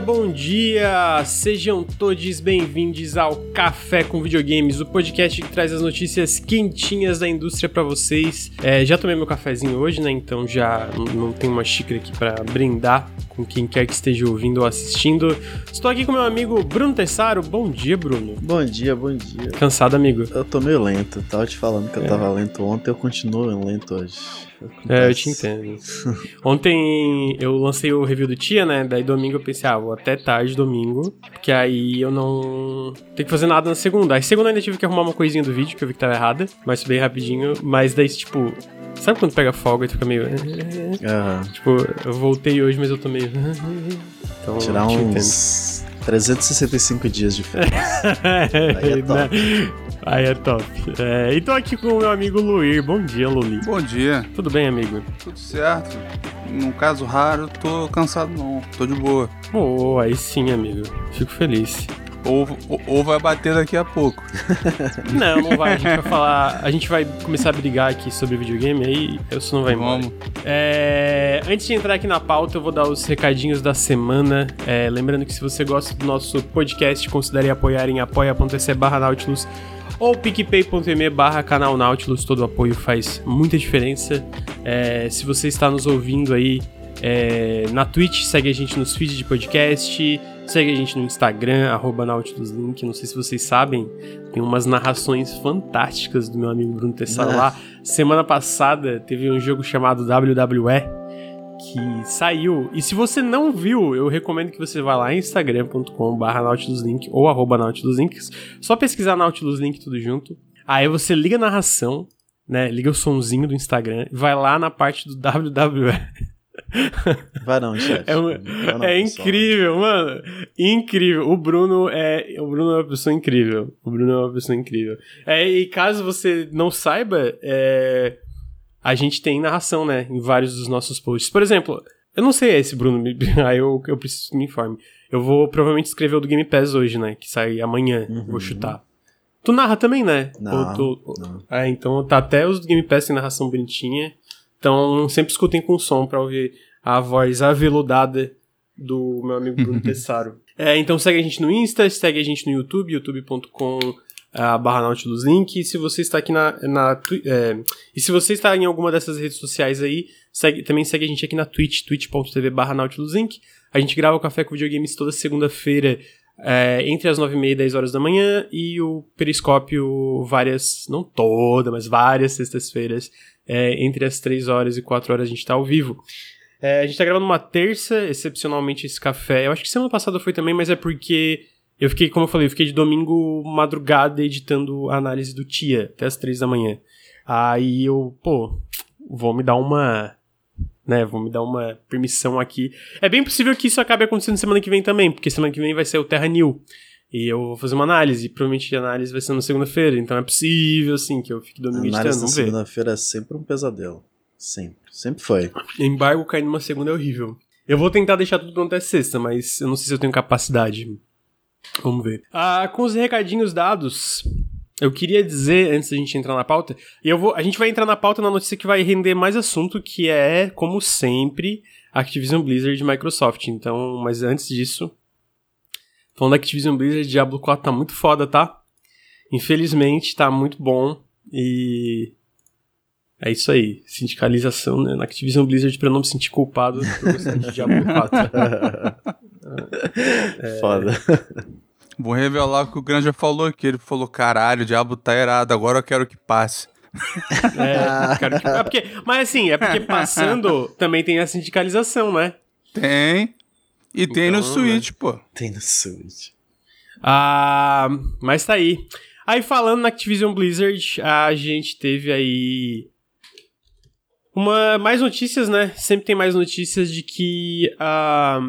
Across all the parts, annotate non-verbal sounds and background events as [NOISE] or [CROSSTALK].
bom dia! Sejam todos bem-vindos ao Café com Videogames, o podcast que traz as notícias quentinhas da indústria para vocês. É, já tomei meu cafezinho hoje, né? Então já não tenho uma xícara aqui para brindar com quem quer que esteja ouvindo ou assistindo. Estou aqui com meu amigo Bruno Tessaro. Bom dia, Bruno. Bom dia, bom dia. Cansado, amigo? Eu tô meio lento. Tava te falando que eu é. tava lento ontem, eu continuo lento hoje. É, eu te entendo. Ontem eu lancei o review do Tia, né? Daí domingo eu pensei, ah, vou até tarde domingo, porque aí eu não tenho que fazer nada na segunda. Aí segunda ainda tive que arrumar uma coisinha do vídeo que eu vi que tava errada, mas bem rapidinho. Mas daí, tipo, sabe quando pega folga e fica meio. Uhum. Tipo, eu voltei hoje, mas eu tô meio. Então, Tirar uns 365 dias de férias. [LAUGHS] Aí é top. Né? Aí é top. É, e tô aqui com o meu amigo Luir. Bom dia, Luli. Bom dia. Tudo bem, amigo? Tudo certo. Num caso raro, tô cansado não. Tô de boa. Oh, aí sim, amigo. Fico feliz. Ou, ou, vai bater daqui a pouco. [LAUGHS] não, não vai. A gente vai falar. A gente vai começar a brigar aqui sobre videogame, aí isso não vai embora. Vamos. É, antes de entrar aqui na pauta, eu vou dar os recadinhos da semana. É, lembrando que se você gosta do nosso podcast, considere apoiar em apoia.se barra Nautilus ou picpay.me barra canal Nautilus, todo apoio faz muita diferença. É, se você está nos ouvindo aí é, na Twitch, segue a gente nos feeds de podcast, segue a gente no Instagram, arroba NautilusLink, não sei se vocês sabem, tem umas narrações fantásticas do meu amigo Bruno Tessaro lá. [LAUGHS] Semana passada teve um jogo chamado WWE, que saiu. E se você não viu, eu recomendo que você vá lá em instagram.com.br nautiluslink ou arroba nautiluslinks. Só pesquisar nautiluslink tudo junto. Aí você liga a narração, né? Liga o sonzinho do Instagram, vai lá na parte do WWE. Vai não, chefe. É, uma, não, é incrível, mano. Incrível. O Bruno é, o Bruno é uma pessoa incrível. O Bruno é uma pessoa incrível. É, e caso você não saiba, é, a gente tem narração, né, em vários dos nossos posts. Por exemplo, eu não sei esse, Bruno, [LAUGHS] aí eu, eu preciso que me informe. Eu vou provavelmente escrever o do Game Pass hoje, né, que sai amanhã, uhum. vou chutar. Tu narra também, né? Não, tu... não. É, então tá até os do Game Pass em narração bonitinha. Então sempre escutem com som pra ouvir a voz aveludada do meu amigo Bruno [LAUGHS] Tessaro. É, então segue a gente no Insta, segue a gente no YouTube, youtube.com a barra Nautilus Link. E se você está aqui na. na é, e se você está em alguma dessas redes sociais aí, segue, também segue a gente aqui na Twitch, twitch.tv barra Nautilus Link. A gente grava o Café com Videogames toda segunda-feira, é, entre as 9 e meia e 10 horas da manhã, e o Periscópio várias, não toda, mas várias sextas-feiras, é, entre as 3 horas e 4 horas a gente está ao vivo. É, a gente está gravando uma terça, excepcionalmente esse café. Eu acho que semana passada foi também, mas é porque eu fiquei, como eu falei, eu fiquei de domingo madrugada editando a análise do Tia, até as três da manhã. Aí eu, pô, vou me dar uma. Né, vou me dar uma permissão aqui. É bem possível que isso acabe acontecendo semana que vem também, porque semana que vem vai ser o Terra New. E eu vou fazer uma análise, provavelmente a análise vai ser na segunda-feira, então é possível, assim, que eu fique domingo editando, vamos ver. segunda-feira é sempre um pesadelo. Sempre. Sempre foi. Embargo cair numa segunda é horrível. Eu vou tentar deixar tudo pronto até sexta, mas eu não sei se eu tenho capacidade. Vamos ver. Ah, com os recadinhos dados, eu queria dizer, antes da gente entrar na pauta, e eu vou, a gente vai entrar na pauta na notícia que vai render mais assunto, que é, como sempre, Activision Blizzard e Microsoft. Então, mas antes disso, falando da Activision Blizzard, Diablo 4 tá muito foda, tá? Infelizmente, tá muito bom e é isso aí, sindicalização né, na Activision Blizzard pra eu não me sentir culpado por gostar de Diablo [LAUGHS] 4. [LAUGHS] é... Foda. Vou revelar o que o Granja falou aqui. Ele falou: caralho, o diabo tá errado, agora eu quero que passe. é, quero que... é porque, mas assim, é porque passando [LAUGHS] também tem a sindicalização, né? Tem. E então, tem no Switch, né? pô. Tem no Switch. Ah, mas tá aí. Aí falando na Activision Blizzard, a gente teve aí uma, mais notícias, né? Sempre tem mais notícias de que a,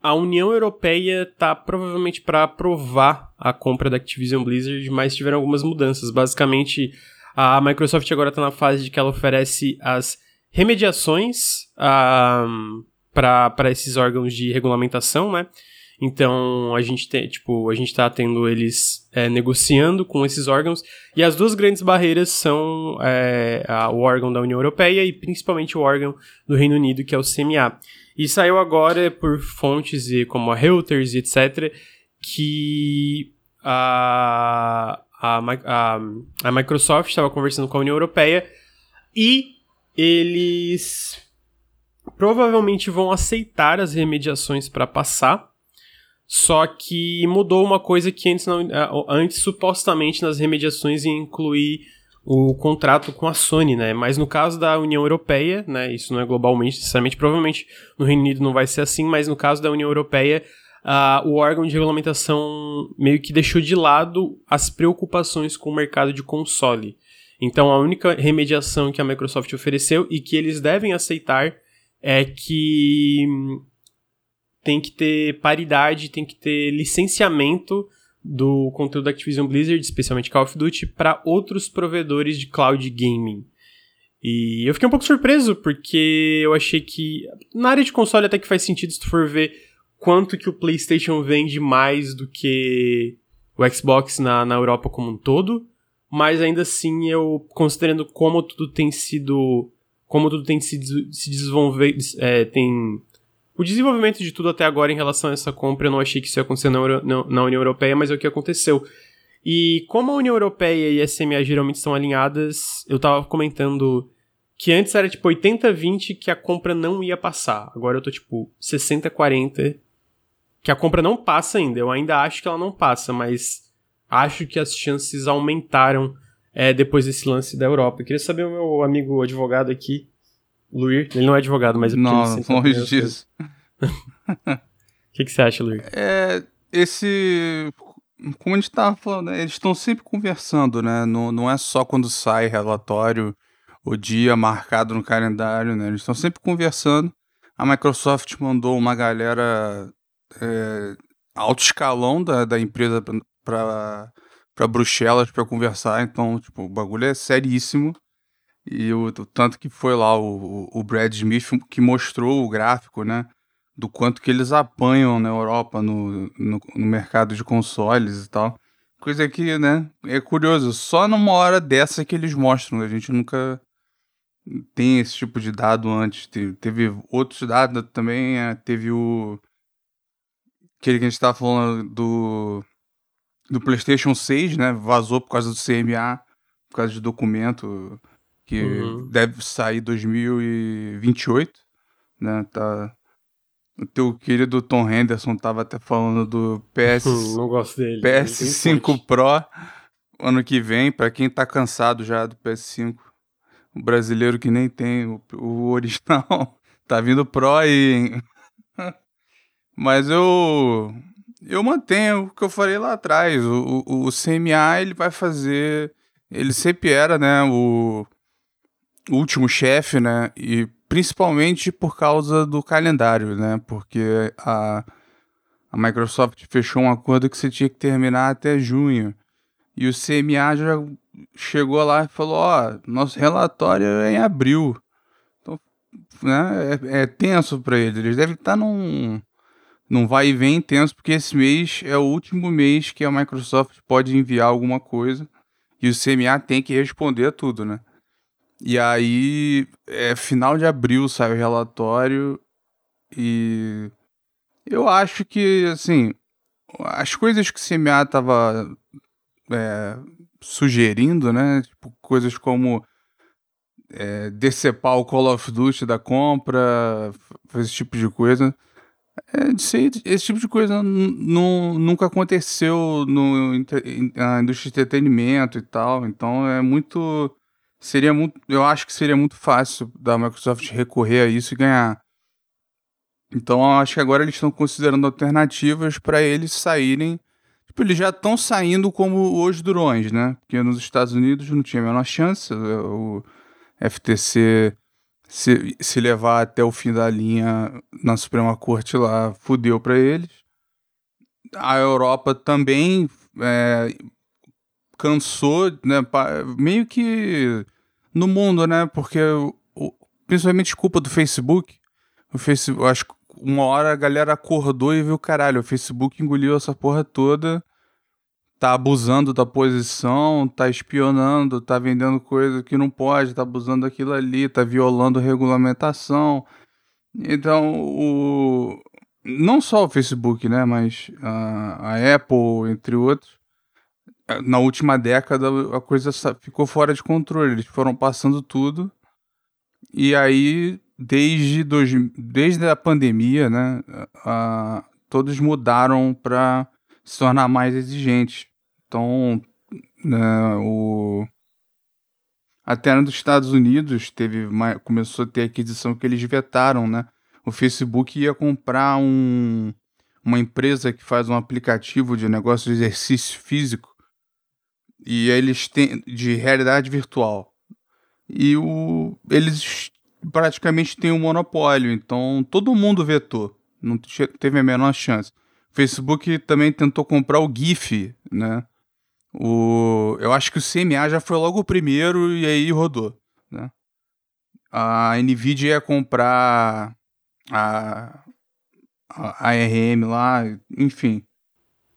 a União Europeia tá provavelmente para aprovar a compra da Activision Blizzard, mas tiveram algumas mudanças. Basicamente, a Microsoft agora está na fase de que ela oferece as remediações para esses órgãos de regulamentação, né? Então a gente tem, tipo, a gente está tendo eles é, negociando com esses órgãos e as duas grandes barreiras são é, a, o órgão da União Europeia e principalmente o órgão do Reino Unido que é o CMA. E saiu agora por fontes como a Reuters e etc. que a, a, a, a Microsoft estava conversando com a União Europeia e eles provavelmente vão aceitar as remediações para passar. Só que mudou uma coisa que antes, não, antes supostamente nas remediações ia incluir o contrato com a Sony, né? Mas no caso da União Europeia, né? Isso não é globalmente, necessariamente, provavelmente no Reino Unido não vai ser assim, mas no caso da União Europeia, uh, o órgão de regulamentação meio que deixou de lado as preocupações com o mercado de console. Então a única remediação que a Microsoft ofereceu e que eles devem aceitar é que tem que ter paridade, tem que ter licenciamento do conteúdo da Activision Blizzard, especialmente Call of Duty, para outros provedores de cloud gaming. E eu fiquei um pouco surpreso, porque eu achei que. Na área de console até que faz sentido se tu for ver quanto que o PlayStation vende mais do que o Xbox na, na Europa como um todo. Mas ainda assim, eu, considerando como tudo tem sido. Como tudo tem se, se desenvolver. É, tem o desenvolvimento de tudo até agora em relação a essa compra, eu não achei que isso ia acontecer na, Euro, na União Europeia, mas é o que aconteceu. E como a União Europeia e a SMA geralmente estão alinhadas, eu tava comentando que antes era tipo 80-20 que a compra não ia passar. Agora eu tô tipo 60-40 que a compra não passa ainda. Eu ainda acho que ela não passa, mas acho que as chances aumentaram é, depois desse lance da Europa. Eu queria saber o meu amigo advogado aqui Luir, ele não é advogado, mas é Não, longe disso. [LAUGHS] O que, que você acha, Luir? É, esse. Como a gente estava falando, né, eles estão sempre conversando, né? Não, não é só quando sai relatório, o dia marcado no calendário, né? Eles estão sempre conversando. A Microsoft mandou uma galera é, alto escalão da, da empresa para Bruxelas para conversar, então, tipo, o bagulho é seríssimo. E o, o, tanto que foi lá o, o Brad Smith que mostrou o gráfico, né? Do quanto que eles apanham na Europa no, no, no mercado de consoles e tal. Coisa que, né, é curioso. Só numa hora dessa que eles mostram. A gente nunca tem esse tipo de dado antes. Teve, teve outros dados também. É, teve o. Aquele que a gente estava falando do. Do PlayStation 6, né? Vazou por causa do CMA, por causa de documento que uhum. deve sair 2028, né? Tá o teu querido Tom Henderson tava até falando do PS [LAUGHS] Não gosto dele. PS5 Pro ano que vem, para quem tá cansado já do PS5. O brasileiro que nem tem o, o original, [LAUGHS] tá vindo Pro aí. [LAUGHS] Mas eu eu mantenho o que eu falei lá atrás. O, o, o CMA ele vai fazer. Ele sempre era, né? O, último chefe, né? E principalmente por causa do calendário, né? Porque a, a Microsoft fechou um acordo que você tinha que terminar até junho. E o CMA já chegou lá e falou: Ó, nosso relatório é em abril. Então, né, é, é tenso para eles. Eles devem estar num, num vai e vem tenso, porque esse mês é o último mês que a Microsoft pode enviar alguma coisa. E o CMA tem que responder a tudo, né? E aí, é final de abril sai o relatório e eu acho que, assim, as coisas que o CMA tava é, sugerindo, né? Tipo, coisas como é, decepar o Call of Duty da compra, esse tipo de coisa. É, esse tipo de coisa nunca aconteceu no, na indústria de entretenimento e tal. Então é muito seria muito, eu acho que seria muito fácil da Microsoft recorrer a isso e ganhar. Então eu acho que agora eles estão considerando alternativas para eles saírem. Tipo, eles já estão saindo como os durões, né? Porque nos Estados Unidos não tinha a menor chance. O FTC se, se levar até o fim da linha na Suprema Corte lá, fudeu para eles. A Europa também é, cansou, né? Meio que no mundo, né? Porque principalmente culpa do Facebook. O Facebook, acho que uma hora a galera acordou e viu, caralho, o Facebook engoliu essa porra toda, tá abusando da posição, tá espionando, tá vendendo coisa que não pode, tá abusando daquilo ali, tá violando regulamentação, Então, o... não só o Facebook, né, mas a, a Apple, entre outros, na última década a coisa ficou fora de controle. Eles foram passando tudo. E aí, desde, dois, desde a pandemia, né, a, todos mudaram para se tornar mais exigentes. Então, né, o, até nos Estados Unidos teve uma, começou a ter aquisição que eles vetaram, né? O Facebook ia comprar um, uma empresa que faz um aplicativo de negócio de exercício físico e eles têm de realidade virtual. E o, eles praticamente têm um monopólio, então todo mundo vetou, não teve a menor chance. O Facebook também tentou comprar o GIF, né? O, eu acho que o CMA já foi logo o primeiro e aí rodou. Né? A Nvidia ia comprar a, a ARM lá, enfim.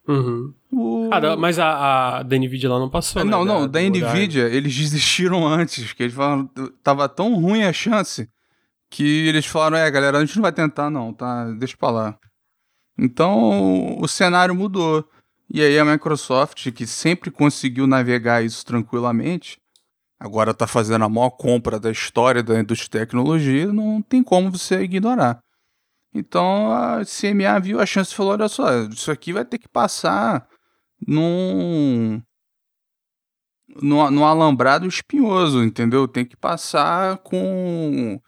Uhum. O... Ah, mas a, a da Nvidia lá não passou. Não, né? não, da, da Nvidia eles [LAUGHS] desistiram antes, porque eles falaram tava tão ruim a chance que eles falaram, é, galera, a gente não vai tentar não, tá? Deixa pra lá. Então o cenário mudou. E aí a Microsoft, que sempre conseguiu navegar isso tranquilamente, agora está fazendo a maior compra da história da indústria de tecnologia, não tem como você ignorar. Então a CMA viu a chance e falou: olha só, isso aqui vai ter que passar num. num, num alambrado espinhoso, entendeu? Tem que passar com,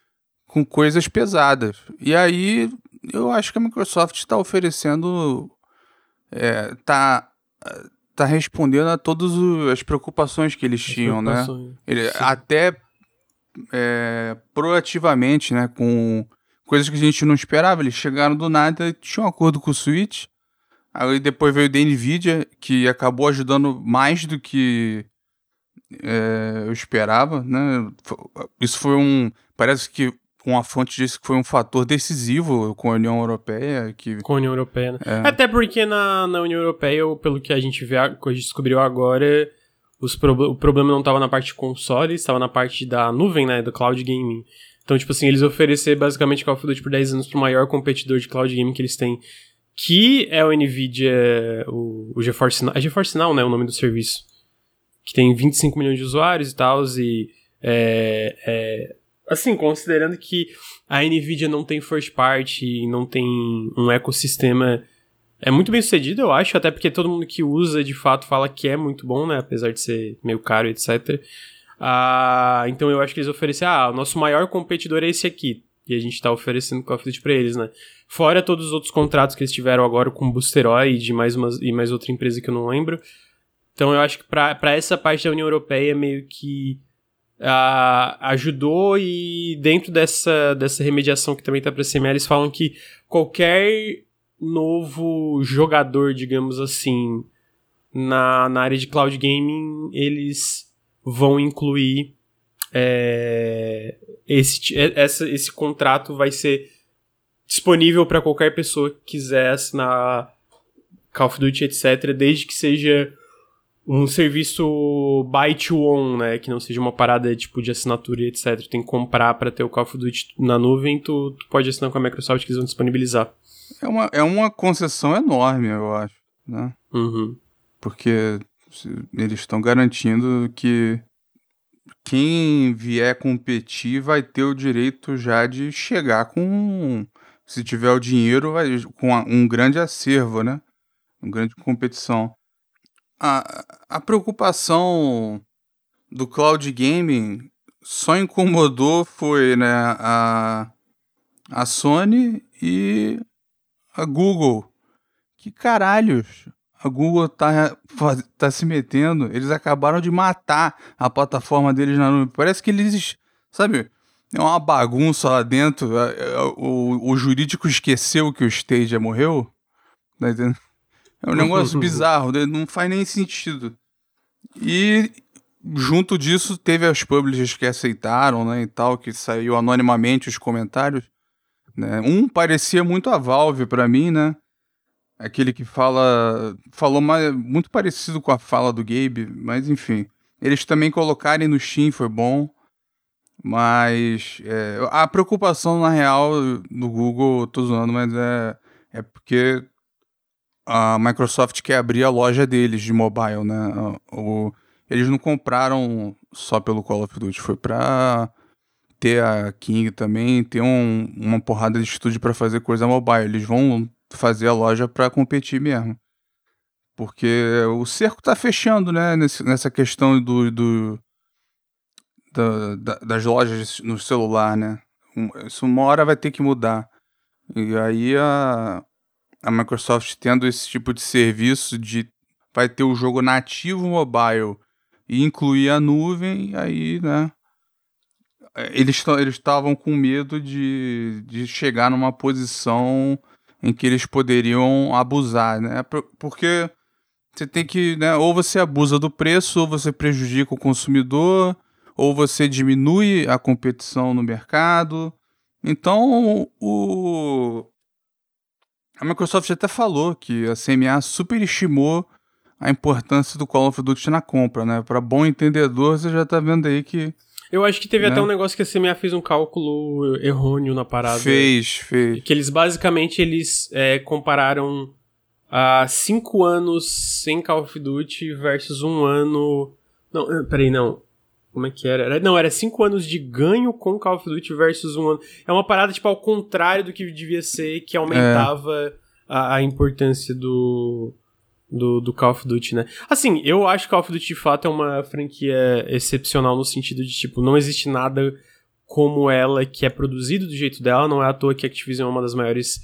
com coisas pesadas. E aí eu acho que a Microsoft está oferecendo é, tá, tá respondendo a todas as preocupações que eles as tinham, né? Ele, até é, proativamente, né? Com coisas que a gente não esperava. Eles chegaram do nada, tinham um acordo com o Switch. Aí depois veio o da Nvidia, que acabou ajudando mais do que é, eu esperava, né? Isso foi um. Parece que uma fonte disse que foi um fator decisivo com a União Europeia. Que... Com a União Europeia, né? É. Até porque na, na União Europeia, pelo que a gente vê, que a gente descobriu agora, os pro... o problema não estava na parte de console, estava na parte da nuvem, né? Do cloud gaming. Então, tipo assim, eles ofereceram basicamente Call of Duty por 10 anos pro maior competidor de cloud gaming que eles têm, que é o NVIDIA, o, o GeForce Now, é GeForce Now, né, o nome do serviço, que tem 25 milhões de usuários e tal, e é, é, Assim, considerando que a Nvidia não tem first party, não tem um ecossistema é muito bem sucedido, eu acho, até porque todo mundo que usa de fato fala que é muito bom, né? Apesar de ser meio caro, etc. Ah, então eu acho que eles oferecem, ah, o nosso maior competidor é esse aqui. E a gente tá oferecendo Call of Duty pra eles, né? Fora todos os outros contratos que eles tiveram agora com Boosteroid e mais, uma, e mais outra empresa que eu não lembro. Então eu acho que pra, pra essa parte da União Europeia meio que uh, ajudou e dentro dessa, dessa remediação que também está para CML, eles falam que qualquer novo jogador, digamos assim, na, na área de cloud gaming, eles vão incluir é, esse, essa, esse contrato vai ser disponível para qualquer pessoa que quiser assinar Call of Duty, etc., desde que seja um serviço buy to own, né? Que não seja uma parada tipo de assinatura e etc. Tem que comprar para ter o Call of Duty na nuvem, tu, tu, pode assinar com a Microsoft que eles vão disponibilizar. É uma, é uma concessão enorme, eu acho, né? Uhum. Porque eles estão garantindo que quem vier competir vai ter o direito já de chegar com, se tiver o dinheiro, vai, com um grande acervo, né? Uma grande competição a, a preocupação do cloud gaming só incomodou foi né, a, a Sony e a Google. Que caralhos a Google tá, tá se metendo? Eles acabaram de matar a plataforma deles na nuvem. Parece que eles, sabe, é uma bagunça lá dentro. O, o jurídico esqueceu que o Stadia morreu. Tá entendendo? É um negócio [LAUGHS] bizarro, né? não faz nem sentido. E junto disso teve as publishers que aceitaram, né, e tal, que saiu anonimamente os comentários. Né? Um parecia muito a Valve para mim, né? Aquele que fala. Falou mais, muito parecido com a fala do Gabe, mas enfim. Eles também colocarem no Steam foi bom. Mas é, a preocupação, na real, do Google, tô zoando, mas é, é porque a Microsoft quer abrir a loja deles de mobile, né? O, eles não compraram só pelo Call of Duty, foi pra ter a King também, ter um, uma porrada de estúdio para fazer coisa mobile. Eles vão fazer a loja para competir mesmo. Porque o cerco tá fechando, né? Nesse, nessa questão do, do da, da, das lojas no celular, né? Isso uma hora vai ter que mudar. E aí a, a Microsoft tendo esse tipo de serviço de vai ter o jogo nativo mobile e incluir a nuvem, aí, né? Eles estavam com medo de, de chegar numa posição em que eles poderiam abusar, né? Porque você tem que, né? Ou você abusa do preço, ou você prejudica o consumidor, ou você diminui a competição no mercado. Então, o, a Microsoft até falou que a CMA superestimou a importância do Call of Duty na compra, né? Para bom entendedor, você já tá vendo aí que eu acho que teve né? até um negócio que a CMA fez um cálculo errôneo na parada. Fez, fez. Que eles basicamente eles é, compararam a cinco anos sem Call of Duty versus um ano. Não, eh, peraí, não. Como é que era? era? Não, era cinco anos de ganho com Call of Duty versus um ano. É uma parada, tipo, ao contrário do que devia ser, que aumentava é. a, a, importância do, do, do Call of Duty, né? Assim, eu acho que Call of Duty de fato é uma franquia excepcional no sentido de, tipo, não existe nada como ela que é produzido do jeito dela. Não é à toa que a Activision é uma das maiores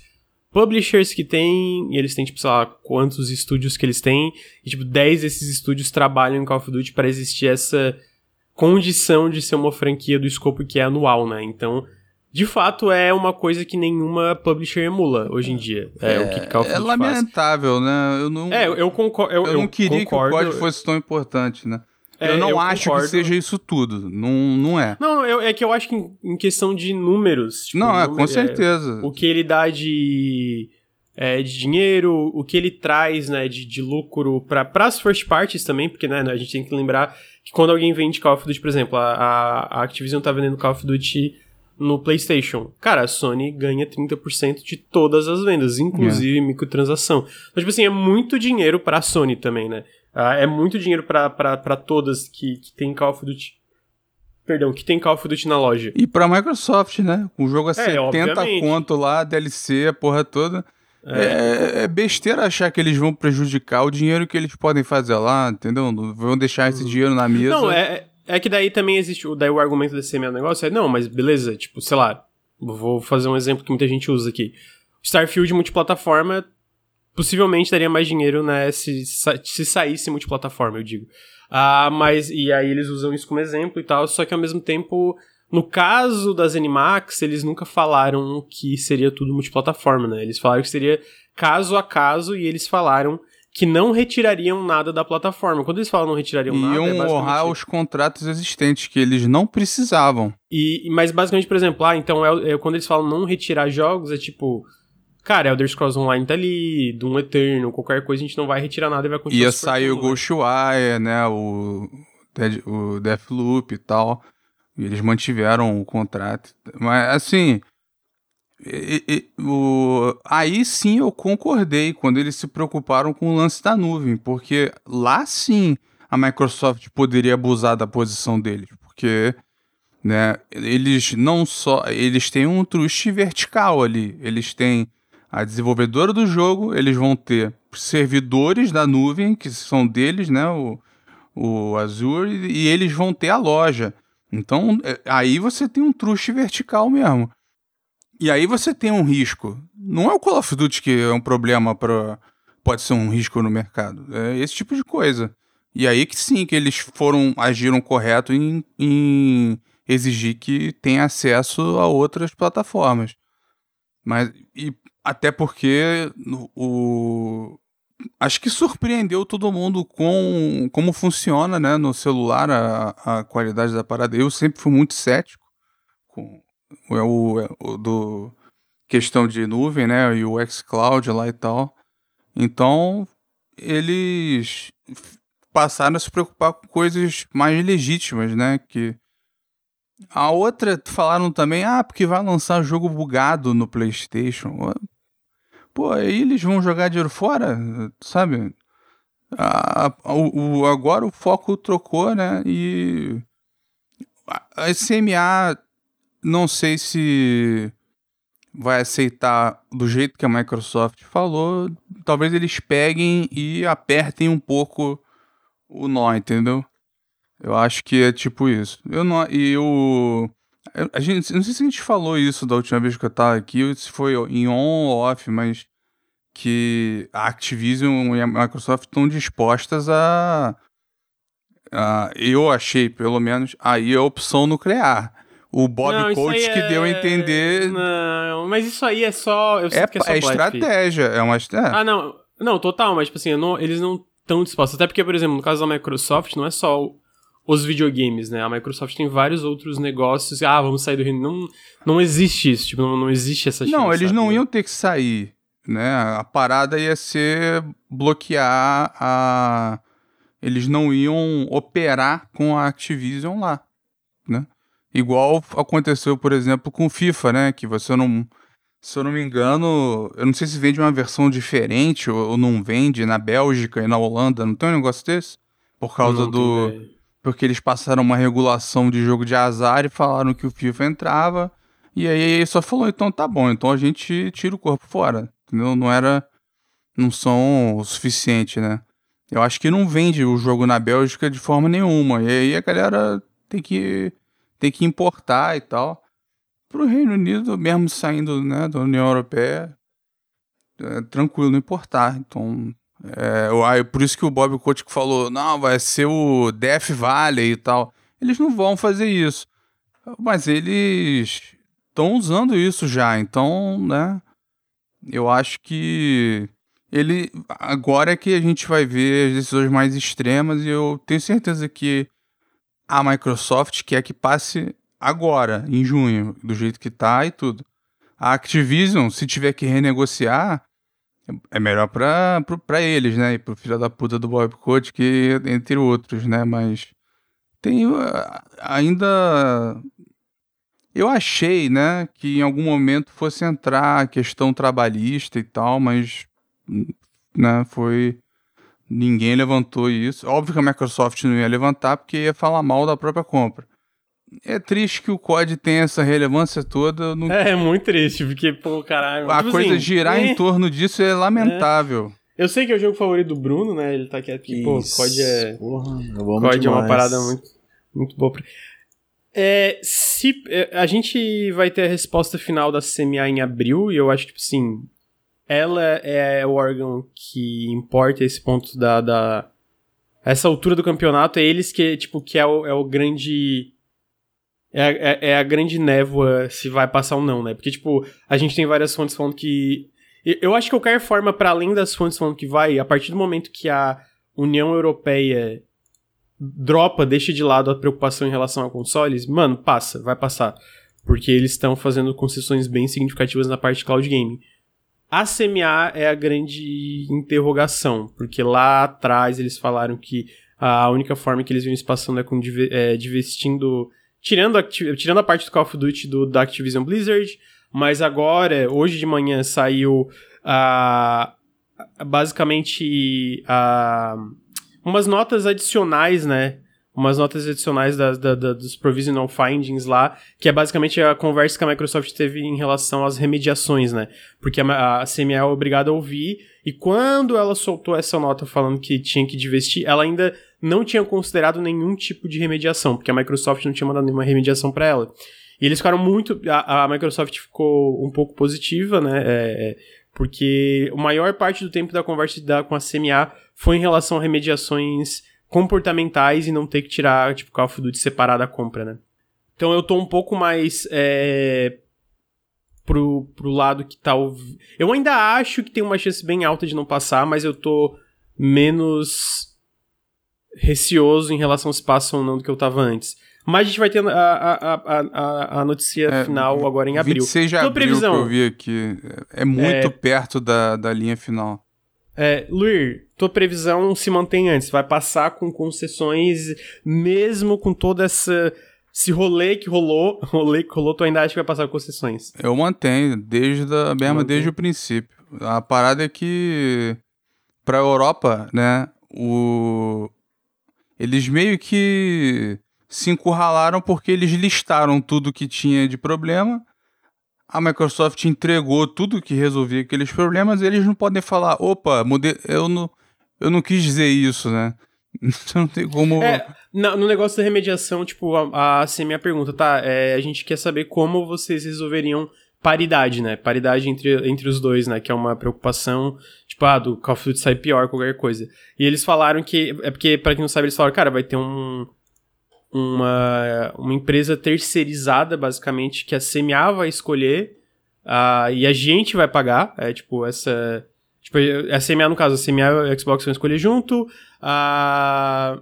publishers que tem, e eles têm, tipo, sei lá, quantos estúdios que eles têm, e, tipo, 10 desses estúdios trabalham em Call of Duty para existir essa condição de ser uma franquia do escopo que é anual, né? Então, de fato, é uma coisa que nenhuma publisher emula hoje em dia. É, é o que Call é É lamentável, faz. né? Eu não, é, eu, concordo. Eu, eu, não queria concordo, que o código fosse tão importante, né? É, eu não eu acho concordo. que seja isso tudo. Não, não é. Não, eu, é que eu acho que em, em questão de números. Tipo, não, é, com certeza. o que ele dá de é, de dinheiro, o que ele traz né, de, de lucro para as first parties também, porque né, a gente tem que lembrar que quando alguém vende Call of Duty, por exemplo, a, a Activision tá vendendo Call of Duty no PlayStation. Cara, a Sony ganha 30% de todas as vendas, inclusive yeah. microtransação. Então, tipo assim, é muito dinheiro para a Sony também, né? Ah, é muito dinheiro para todas que, que tem Call of Duty. Perdão, que tem Call of Duty na loja. E pra Microsoft, né? O jogo a é, 70 obviamente. conto lá, DLC, a porra toda. É. é. É, besteira achar que eles vão prejudicar o dinheiro que eles podem fazer lá, entendeu? Vão deixar esse uhum. dinheiro na mesa. Não, é, é que daí também existe. Daí o argumento desse meu negócio é: não, mas beleza, tipo, sei lá. Vou fazer um exemplo que muita gente usa aqui. Starfield multiplataforma possivelmente daria mais dinheiro, né? Se, se saísse multiplataforma, eu digo. Ah, mas. E aí eles usam isso como exemplo e tal, só que ao mesmo tempo no caso das Animax, eles nunca falaram que seria tudo multiplataforma, né? Eles falaram que seria caso a caso e eles falaram que não retirariam nada da plataforma. Quando eles falam não retirariam nada, Iam é honrar os contratos existentes que eles não precisavam. E mas basicamente, por exemplo, ah, então é, é, quando eles falam não retirar jogos, é tipo, cara, Elder Scrolls Online tá ali, Doom Eterno, qualquer coisa a gente não vai retirar nada e vai continuar. Ia sair o Ghostwire, né, o Dead, o Deathloop e tal. E eles mantiveram o contrato. Mas, assim. E, e, o, aí sim eu concordei quando eles se preocuparam com o lance da nuvem, porque lá sim a Microsoft poderia abusar da posição deles, porque né, eles não só eles têm um trust vertical ali, eles têm a desenvolvedora do jogo, eles vão ter servidores da nuvem que são deles, né, o, o Azure, e eles vão ter a loja. Então, é, aí você tem um truste vertical mesmo. E aí você tem um risco. Não é o Call of Duty que é um problema para pode ser um risco no mercado. É esse tipo de coisa. E aí que sim, que eles foram agiram correto em, em exigir que tenha acesso a outras plataformas. Mas e até porque o, acho que surpreendeu todo mundo com como funciona né, no celular a, a qualidade da parada. Eu sempre fui muito cético com é o, é o do questão de nuvem, né, e o xCloud lá e tal. Então, eles passaram a se preocupar com coisas mais legítimas, né, que A outra, falaram também, ah, porque vai lançar jogo bugado no PlayStation. Pô, aí eles vão jogar dinheiro fora, sabe? A, a, o, agora o foco trocou, né? E a CMA, não sei se vai aceitar do jeito que a Microsoft falou. Talvez eles peguem e apertem um pouco o nó, entendeu? Eu acho que é tipo isso. Eu não. E eu. A gente, não sei se a gente falou isso da última vez que eu tava aqui, se foi em on ou off, mas que a Activision e a Microsoft estão dispostas a, a, eu achei, pelo menos, aí a opção nuclear. O Bob não, Coach que é... deu a entender. Não, mas isso aí é só. Eu é, é, só é estratégia. É uma estratégia. Ah, não. Não, total, mas tipo assim, não, eles não estão dispostos. Até porque, por exemplo, no caso da Microsoft, não é só os videogames, né? A Microsoft tem vários outros negócios. Ah, vamos sair do reino. Não, não existe isso, tipo, não, não existe essa chance. Não, eles sabe? não iam ter que sair, né? A parada ia ser bloquear a. Eles não iam operar com a Activision lá, né? Igual aconteceu, por exemplo, com FIFA, né? Que você não. Se eu não me engano, eu não sei se vende uma versão diferente ou, ou não vende na Bélgica e na Holanda. Não tem um negócio desse? Por causa não, do porque eles passaram uma regulação de jogo de azar e falaram que o FIFA entrava. E aí ele só falou, então tá bom, então a gente tira o corpo fora. Entendeu? Não era. Não são o suficiente, né? Eu acho que não vende o jogo na Bélgica de forma nenhuma. E aí a galera tem que, tem que importar e tal. Pro Reino Unido, mesmo saindo né, da União Europeia, é tranquilo importar. Então é, por isso que o Bob Kotick falou, não, vai ser o Death Valley e tal. Eles não vão fazer isso. Mas eles estão usando isso já, então, né? Eu acho que ele agora é que a gente vai ver as decisões mais extremas e eu tenho certeza que a Microsoft quer que passe agora, em junho, do jeito que tá e tudo. A Activision, se tiver que renegociar, é melhor pra, pra, pra eles, né? E pro filho da puta do Bob Coach, que entre outros, né? Mas tem uh, ainda. Eu achei, né, que em algum momento fosse entrar a questão trabalhista e tal, mas né, foi ninguém levantou isso. Óbvio que a Microsoft não ia levantar porque ia falar mal da própria compra é triste que o COD tenha essa relevância toda. No... É, [LAUGHS] é muito triste, porque, pô, caralho. A tipo coisa assim, girar é... em torno disso é lamentável. É. Eu sei que é o jogo favorito do Bruno, né? Ele tá aqui, aqui pô, COD é. Porra, COD é uma parada muito, muito boa. É, se, é, a gente vai ter a resposta final da CMA em abril, e eu acho que, tipo assim, ela é o órgão que importa esse ponto da, da. Essa altura do campeonato, é eles que, tipo, que é o, é o grande é, é, é, a grande névoa se vai passar ou não, né? Porque, tipo, a gente tem várias fontes falando que. Eu acho que qualquer forma, para além das fontes falando que vai, a partir do momento que a União Europeia dropa, deixa de lado a preocupação em relação a consoles, mano, passa, vai passar. Porque eles estão fazendo concessões bem significativas na parte de cloud gaming. A CMA é a grande interrogação, porque lá atrás eles falaram que a única forma que eles vinham se passando é com é, divestindo tirando a, tirando a parte do Call of Duty do, da Activision Blizzard, mas agora, hoje de manhã, saiu a. Basicamente a. Umas notas adicionais, né? Umas notas adicionais da, da, da, dos provisional findings lá, que é basicamente a conversa que a Microsoft teve em relação às remediações, né? Porque a, a é obrigada a ouvir, e quando ela soltou essa nota falando que tinha que divestir, ela ainda não tinha considerado nenhum tipo de remediação, porque a Microsoft não tinha mandado nenhuma remediação para ela. E eles ficaram muito. A, a, Microsoft ficou um pouco positiva, né? É, é, porque a maior parte do tempo da conversa da, com a CMA foi em relação a remediações comportamentais e não ter que tirar, tipo, Call of Duty separado da compra, né? Então eu tô um pouco mais. É, pro, pro lado que tá. Eu ainda acho que tem uma chance bem alta de não passar, mas eu tô menos receoso em relação se passa ou não do que eu tava antes. Mas a gente vai ter a, a, a, a notícia é, final agora em abril. 26 de abril previsão. que eu vi aqui. É muito é, perto da, da linha final. É, Luir, tua previsão se mantém antes. Vai passar com concessões, mesmo com toda essa esse rolê que rolou, [LAUGHS] rolê que rolou, tu ainda acha que vai passar concessões? Eu mantenho, desde a mesma, desde o princípio. A parada é que pra Europa, né, o... eles meio que se encurralaram porque eles listaram tudo que tinha de problema. A Microsoft entregou tudo que resolvia aqueles problemas, e eles não podem falar, opa, eu não, eu não quis dizer isso, né? Você [LAUGHS] não tem como. É, no negócio da remediação, tipo, a, a, assim, minha pergunta, tá? É, a gente quer saber como vocês resolveriam paridade, né? Paridade entre, entre os dois, né? Que é uma preocupação, tipo, ah, do Call of Duty sair pior, qualquer coisa. E eles falaram que. É porque, para quem não sabe, eles falaram, cara, vai ter um. Uma, uma empresa terceirizada, basicamente, que a CMA vai escolher uh, e a gente vai pagar. É tipo, essa. Tipo, a CMA, no caso, a CMA e o Xbox vão escolher junto. Uh,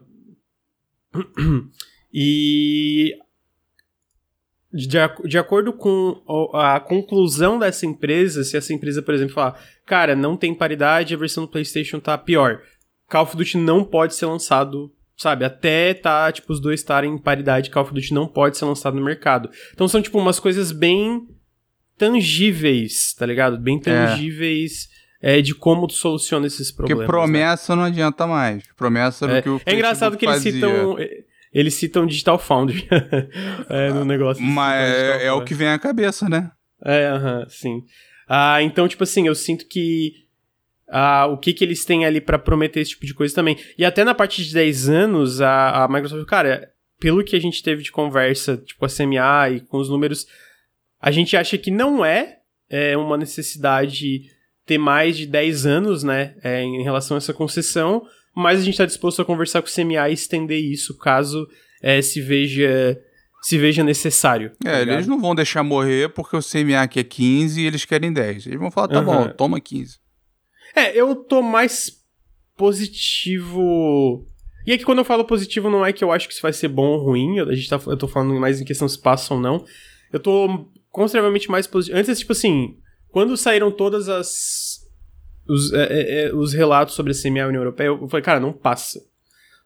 [CLEARS THROAT] e de, de acordo com a conclusão dessa empresa, se essa empresa, por exemplo, falar, cara, não tem paridade, a versão do PlayStation tá pior, Call of Duty não pode ser lançado, sabe? Até tá, tipo, os dois estarem em paridade, Call of Duty não pode ser lançado no mercado. Então são, tipo, umas coisas bem tangíveis, tá ligado? Bem é. tangíveis. É. é de como tu soluciona esses problemas. Porque promessa né? não adianta mais. Promessa era é, o que o É engraçado que eles citam eles citam Digital Foundry [LAUGHS] é, no negócio. Mas é, é, o que vem à cabeça, né? É, aham, uh -huh, sim. Ah, então, tipo assim, eu sinto que ah, o que, que eles têm ali para prometer esse tipo de coisa também. E até na parte de 10 anos, a, a Microsoft, cara, pelo que a gente teve de conversa, tipo, a CMA e com os números, a gente acha que não é, é uma necessidade ter mais de 10 anos, né, é, em relação a essa concessão, mas a gente está disposto a conversar com o CMA e estender isso caso é, se veja se veja necessário. Tá é, ligado? eles não vão deixar morrer porque o CMA quer 15 e eles querem 10. Eles vão falar, tá uhum. bom, toma 15. É, eu tô mais positivo. E é que quando eu falo positivo, não é que eu acho que isso vai ser bom ou ruim. Eu, a gente tá, eu tô falando mais em questão se passa ou não. Eu tô consideravelmente mais positivo. Antes, tipo assim, quando saíram todas as os, é, é, é, os relatos sobre a CMA União Europeia, eu falei, cara, não passa.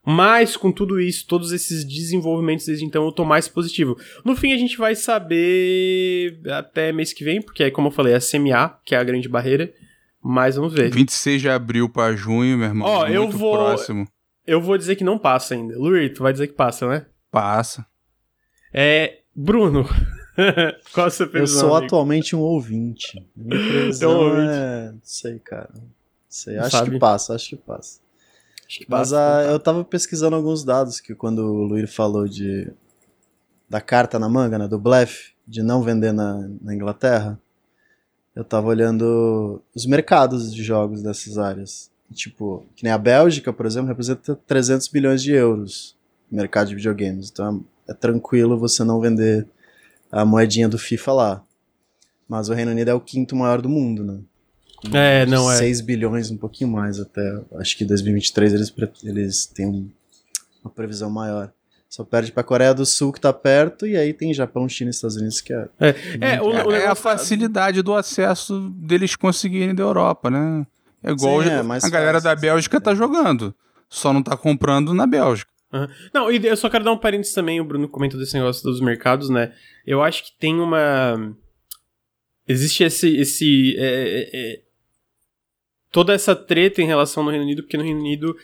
Mas com tudo isso, todos esses desenvolvimentos desde então, eu tô mais positivo. No fim, a gente vai saber até mês que vem, porque é como eu falei, é a CMA, que é a grande barreira. Mas vamos ver. 26 de abril para junho, meu irmão. Ó, oh, eu vou. Próximo. Eu vou dizer que não passa ainda. Luir, tu vai dizer que passa, né? Passa. É. Bruno, [LAUGHS] Qual a sua previsão? Eu sou amigo? atualmente um ouvinte. Minha [LAUGHS] previsão então, ouvinte. é. Não sei, cara. Não sei. Acho Sabe? que passa, acho que passa. Acho que Mas passa, a, eu tava pesquisando alguns dados que quando o Luir falou de da carta na manga, né, do blefe, de não vender na, na Inglaterra, eu tava olhando os mercados de jogos dessas áreas. Tipo, que nem a Bélgica, por exemplo, representa 300 bilhões de euros no mercado de videogames. Então é, é tranquilo você não vender a moedinha do FIFA lá. Mas o Reino Unido é o quinto maior do mundo, né? Com é, não 6 é. 6 bilhões, um pouquinho mais até. Acho que 2023 eles, eles têm uma previsão maior. Só perde pra Coreia do Sul, que tá perto, e aí tem Japão, China e Estados Unidos, que é. É, é, o, o é a facilidade do acesso deles conseguirem da Europa, né? É igual Sim, é, a galera fácil, da Bélgica tá jogando. Só não tá comprando na Bélgica. Uhum. Não, eu só quero dar um parênteses também, o Bruno comentou desse negócio dos mercados, né? Eu acho que tem uma. Existe esse. esse é, é, é... Toda essa treta em relação ao Reino Unido, porque no Reino Unido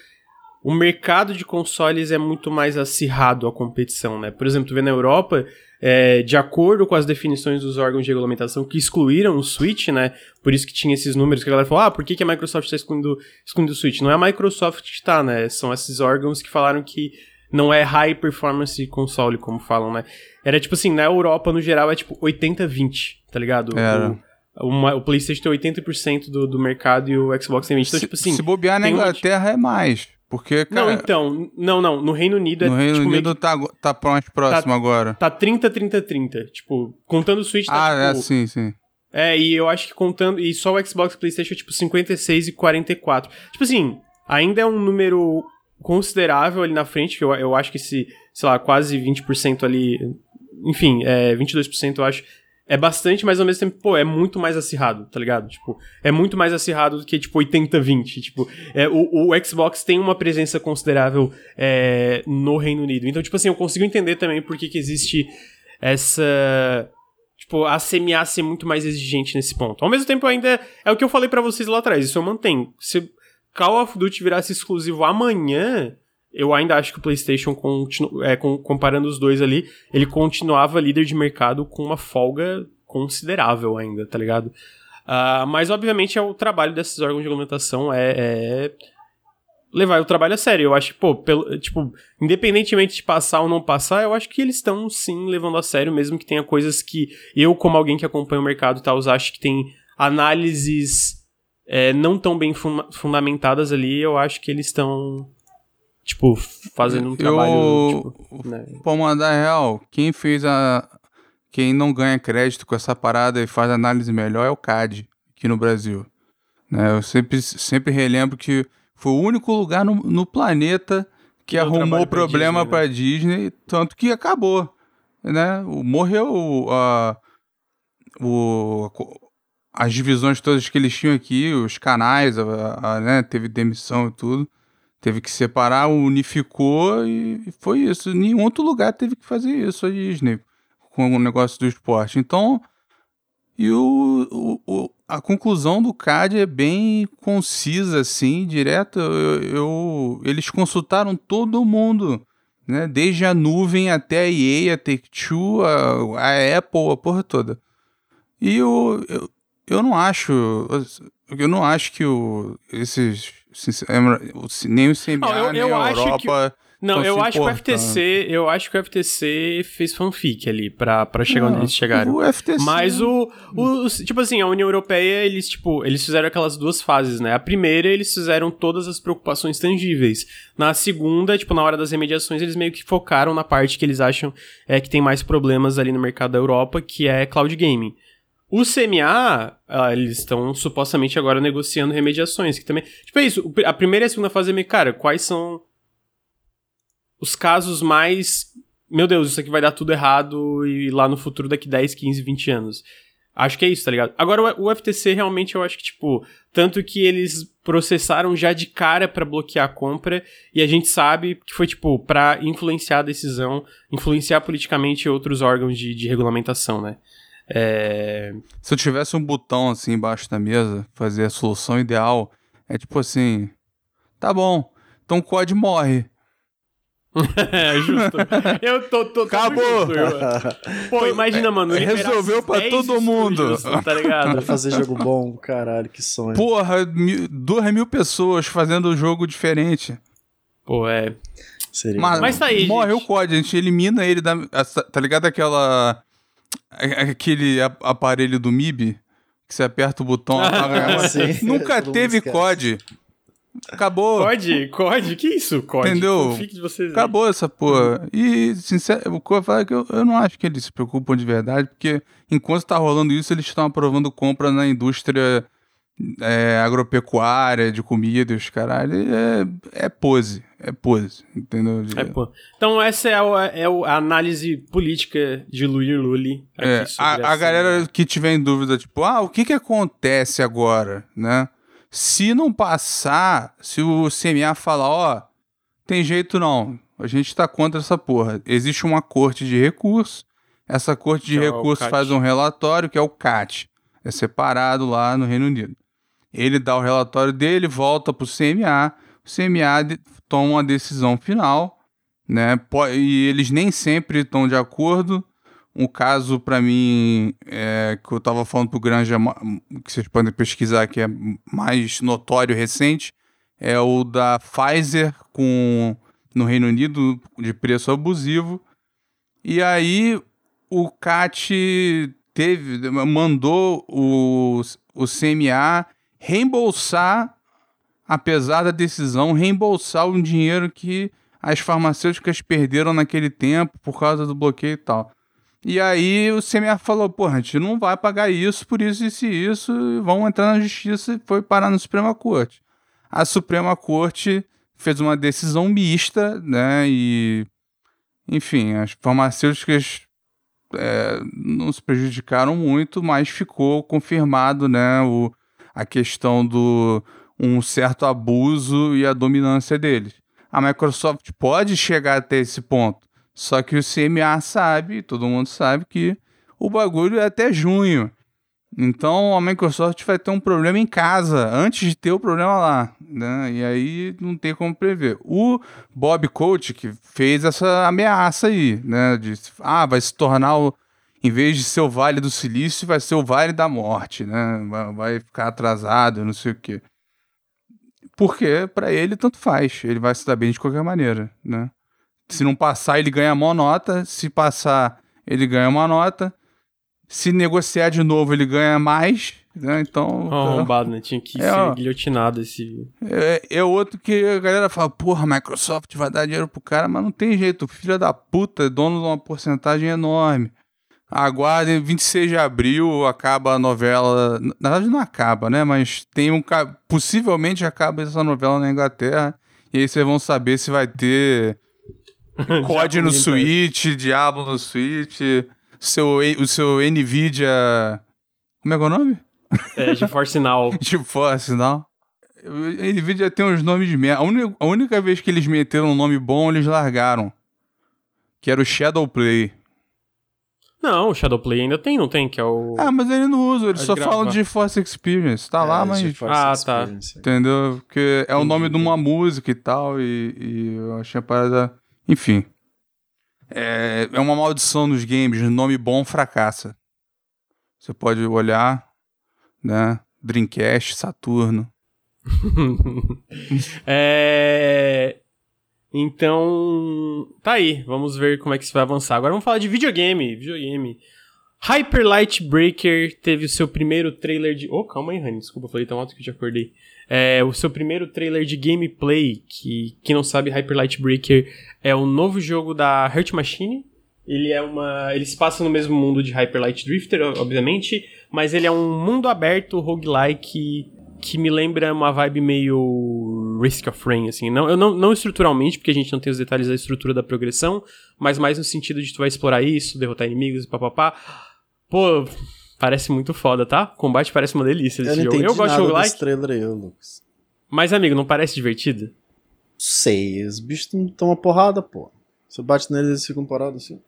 o mercado de consoles é muito mais acirrado a competição, né? Por exemplo, tu vê na Europa, é, de acordo com as definições dos órgãos de regulamentação que excluíram o Switch, né? Por isso que tinha esses números que a galera falou, ah, por que, que a Microsoft está excluindo, excluindo o Switch? Não é a Microsoft que está, né? São esses órgãos que falaram que não é high performance console, como falam, né? Era tipo assim, na Europa, no geral, é tipo 80-20, tá ligado? Era. O, uma, o PlayStation tem 80% do, do mercado e o Xbox tem 20%. Então, se, tipo assim. Se bobear na Inglaterra é mais. Porque, cara, Não, então, não, não. No Reino Unido é. No Reino tipo, Unido tá, tá mais próximo tá, agora. Tá 30, 30, 30. Tipo, contando o Switch tá Ah, tipo, é, sim, sim. É, e eu acho que contando. E só o Xbox e PlayStation é tipo 56 e 44. Tipo assim, ainda é um número considerável ali na frente, que eu, eu acho que esse, sei lá, quase 20% ali. Enfim, é, 22% eu acho. É bastante, mas ao mesmo tempo, pô, é muito mais acirrado, tá ligado? Tipo, é muito mais acirrado do que, tipo, 80-20. Tipo, é, o, o, Xbox tem uma presença considerável é, no Reino Unido. Então, tipo assim, eu consigo entender também por que, que existe essa. Tipo, a CMA ser muito mais exigente nesse ponto. Ao mesmo tempo, ainda é o que eu falei para vocês lá atrás, isso eu mantenho. Se Call of Duty virasse exclusivo amanhã, eu ainda acho que o PlayStation, é, com, comparando os dois ali, ele continuava líder de mercado com uma folga considerável ainda, tá ligado? Uh, mas, obviamente, é o trabalho desses órgãos de regulamentação é, é, levar o trabalho a sério. Eu acho que, pô, pelo, tipo, independentemente de passar ou não passar, eu acho que eles estão, sim, levando a sério, mesmo que tenha coisas que eu, como alguém que acompanha o mercado e tal, acho que tem análises é, não tão bem fundamentadas ali, eu acho que eles estão tipo, fazendo um trabalho. Eu, tipo, né? Pô, mandar real, quem fez a. Quem não ganha crédito com essa parada e faz análise melhor é o CAD, aqui no Brasil. Né? Eu sempre, sempre relembro que foi o único lugar no, no planeta que arrumou problema para Disney, Disney, tanto que acabou. Né? Morreu a, o, as divisões todas que eles tinham aqui, os canais, a, a, né? teve demissão e tudo. Teve que separar, unificou e foi isso. Nenhum outro lugar teve que fazer isso, a Disney, com o negócio do esporte. Então, e o, o, a conclusão do CAD é bem concisa, assim, direta. Eu, eu, eles consultaram todo mundo, né? Desde a nuvem até a EA, a Take-Two, a, a, Apple, a porra toda. E eu, eu, eu não acho... Eu não acho que o, esses nem o CMA, não, eu, nem eu a Europa. Que... Não, eu acho que o FTC, eu acho que o FTC fez fanfic ali pra, pra chegar não, onde eles chegaram. O FTC. Mas o, o, tipo assim, a União Europeia, eles tipo, eles fizeram aquelas duas fases, né? A primeira, eles fizeram todas as preocupações tangíveis. Na segunda, tipo, na hora das remediações, eles meio que focaram na parte que eles acham é que tem mais problemas ali no mercado da Europa, que é cloud gaming. O CMA, ah, eles estão supostamente agora negociando remediações, que também... Tipo, é isso, a primeira e a segunda fase é meio, cara, quais são os casos mais... Meu Deus, isso aqui vai dar tudo errado e lá no futuro daqui 10, 15, 20 anos. Acho que é isso, tá ligado? Agora, o FTC realmente eu acho que, tipo, tanto que eles processaram já de cara para bloquear a compra, e a gente sabe que foi, tipo, pra influenciar a decisão, influenciar politicamente outros órgãos de, de regulamentação, né? É... Se eu tivesse um botão assim embaixo da mesa, fazer a solução ideal, é tipo assim: tá bom, então o COD morre. [LAUGHS] é, justo. Eu tô. tô, tô Acabou! Justo, Pô, imagina, mano. Resolveu pra todo mundo. Tá [LAUGHS] ligado? pra fazer jogo bom, caralho, que sonho. Porra, mil, duas mil pessoas fazendo jogo diferente. Pô, é. Seria Mas, mas tá aí. Morre gente. o COD, a gente elimina ele da. Tá ligado aquela Aquele aparelho do MIB, que você aperta o botão, apaga Nunca [LAUGHS] teve COD. Acabou. COD? COD? Que isso, COD? Entendeu? Acabou essa porra. E, sincero, o que eu vou falar é que eu, eu não acho que eles se preocupam de verdade, porque enquanto tá rolando isso, eles estão aprovando compra na indústria é, agropecuária, de comida, os caralho, é, é pose, é pose, entendeu? É pose. Então essa é a, é a análise política de Louis Lully. É, a, a galera que tiver em dúvida, tipo, ah, o que que acontece agora, né? Se não passar, se o CMA falar, ó, oh, tem jeito não, a gente tá contra essa porra. Existe uma corte de recursos, essa corte de é faz um relatório, que é o CAT. É separado lá no Reino Unido. Ele dá o relatório dele, volta para o CMA, o CMA toma uma decisão final, né? E eles nem sempre estão de acordo. Um caso para mim é, que eu estava falando para o Granja, que vocês podem pesquisar, que é mais notório recente, é o da Pfizer com no Reino Unido de preço abusivo. E aí o CAT teve mandou o, o CMA reembolsar, apesar da decisão, reembolsar o dinheiro que as farmacêuticas perderam naquele tempo por causa do bloqueio e tal. E aí o CMA falou, pô, a gente não vai pagar isso, por isso, isso e isso, e vamos entrar na justiça e foi parar na Suprema Corte. A Suprema Corte fez uma decisão mista, né, e... Enfim, as farmacêuticas é, não se prejudicaram muito, mas ficou confirmado, né, o, a questão do um certo abuso e a dominância deles. A Microsoft pode chegar até esse ponto, só que o CMA sabe, todo mundo sabe que o bagulho é até junho. Então a Microsoft vai ter um problema em casa antes de ter o problema lá, né? E aí não tem como prever. O Bob Coach que fez essa ameaça aí, né? De ah, vai se tornar o em vez de ser o Vale do Silício, vai ser o Vale da Morte, né? Vai, vai ficar atrasado, não sei o quê. Porque para ele tanto faz, ele vai se dar bem de qualquer maneira, né? Se não passar, ele ganha uma nota, se passar, ele ganha uma nota se negociar de novo, ele ganha mais. Né? Então. Oh, arrombado, né? Tinha que é, ser guilhotinado esse. É, é outro que a galera fala, porra, Microsoft vai dar dinheiro pro cara, mas não tem jeito. O filho da puta é dono de uma porcentagem enorme. Aguardem, 26 de abril acaba a novela. Na verdade, não acaba, né? Mas tem um. Possivelmente acaba essa novela na Inglaterra. E aí vocês vão saber se vai ter. [LAUGHS] COD no Switch, Diablo no Switch seu, o seu NVIDIA. Como é que é o nome? É, GeForce [LAUGHS] Now. GeForce Now. NVIDIA tem uns nomes de merda. A, única, a única vez que eles meteram um nome bom, eles largaram. Que era o Shadowplay. Não, o Shadowplay ainda tem, não tem? Que é o. Ah, mas ele não usa, eles só falam de Force Experience. Tá é, lá, mas. Ah, tá. Entendeu? Porque é o nome de uma música e tal, e, e eu achei a parada. Enfim. É, é uma maldição nos games, nome bom fracassa. Você pode olhar, né? Dreamcast, Saturno. [LAUGHS] é... Então, tá aí. Vamos ver como é que isso vai avançar. Agora vamos falar de videogame. Videogame. Hyper Light Breaker teve o seu primeiro trailer de. Oh, calma aí, Rani. Desculpa, falei tão alto que eu te acordei. É, o seu primeiro trailer de gameplay, que quem não sabe, Hyper Light Breaker é o novo jogo da Hurt Machine. Ele é uma. Ele se passa no mesmo mundo de Hyper Light Drifter, obviamente, mas ele é um mundo aberto, roguelike, que me lembra uma vibe meio Risk of Rain, assim. Não, eu não, não estruturalmente, porque a gente não tem os detalhes da estrutura da progressão, mas mais no sentido de tu vai explorar isso, derrotar inimigos e papapá. Pô, parece muito foda, tá? O combate parece uma delícia desse eu jogo. Eu gosto de roguelike. trailer aí, Lucas. Mas, amigo, não parece divertido? sei, os bichos tomam porrada, pô. Você bate neles e eles ficam parados assim.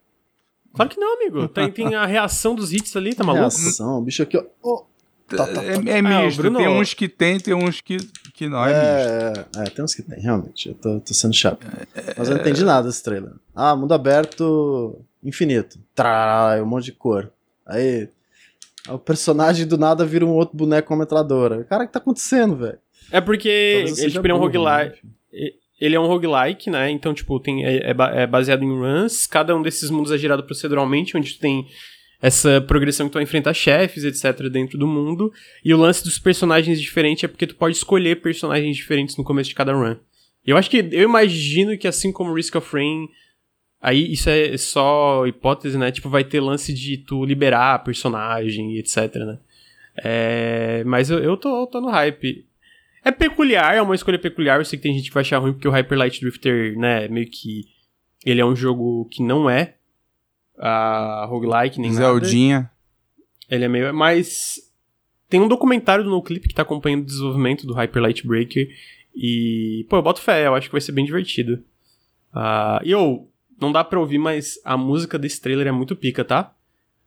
Claro que não, amigo. Tem, tem a reação dos hits ali, tá maluco? Reação, o bicho aqui, ó. Oh. Tá, tá, tá. É, é misto, ah, tem uns que tem, tem uns que, que não é, é misto. É, é, tem uns que tem, realmente. Eu tô, tô sendo chato. Mas eu não entendi nada desse trailer. Ah, mundo aberto infinito. Trará, um monte de cor. Aí, o personagem do nada vira um outro boneco com metralhadora. Cara, o que tá acontecendo, velho? É porque ele tipo, é um roguelike. Né? Ele é um roguelike, né? Então, tipo, tem, é, é, é, baseado em runs. Cada um desses mundos é gerado proceduralmente, onde tu tem essa progressão que tu vai enfrentar chefes, etc., dentro do mundo. E o lance dos personagens diferentes é porque tu pode escolher personagens diferentes no começo de cada run. Eu acho que. Eu imagino que assim como Risk of Rain. Aí isso é só hipótese, né? Tipo, vai ter lance de tu liberar personagem, etc, né? É, mas eu, eu, tô, eu tô no hype. É peculiar, é uma escolha peculiar. Eu sei que tem gente que vai achar ruim porque o Hyper Light Drifter, né, meio que. Ele é um jogo que não é a roguelike nem Zeldinha. nada. Ele é meio. Mas. Tem um documentário do NoClip que tá acompanhando o desenvolvimento do Hyper Light Breaker. E. Pô, eu boto fé, eu acho que vai ser bem divertido. Uh, e eu. Não dá pra ouvir, mas a música desse trailer é muito pica, tá?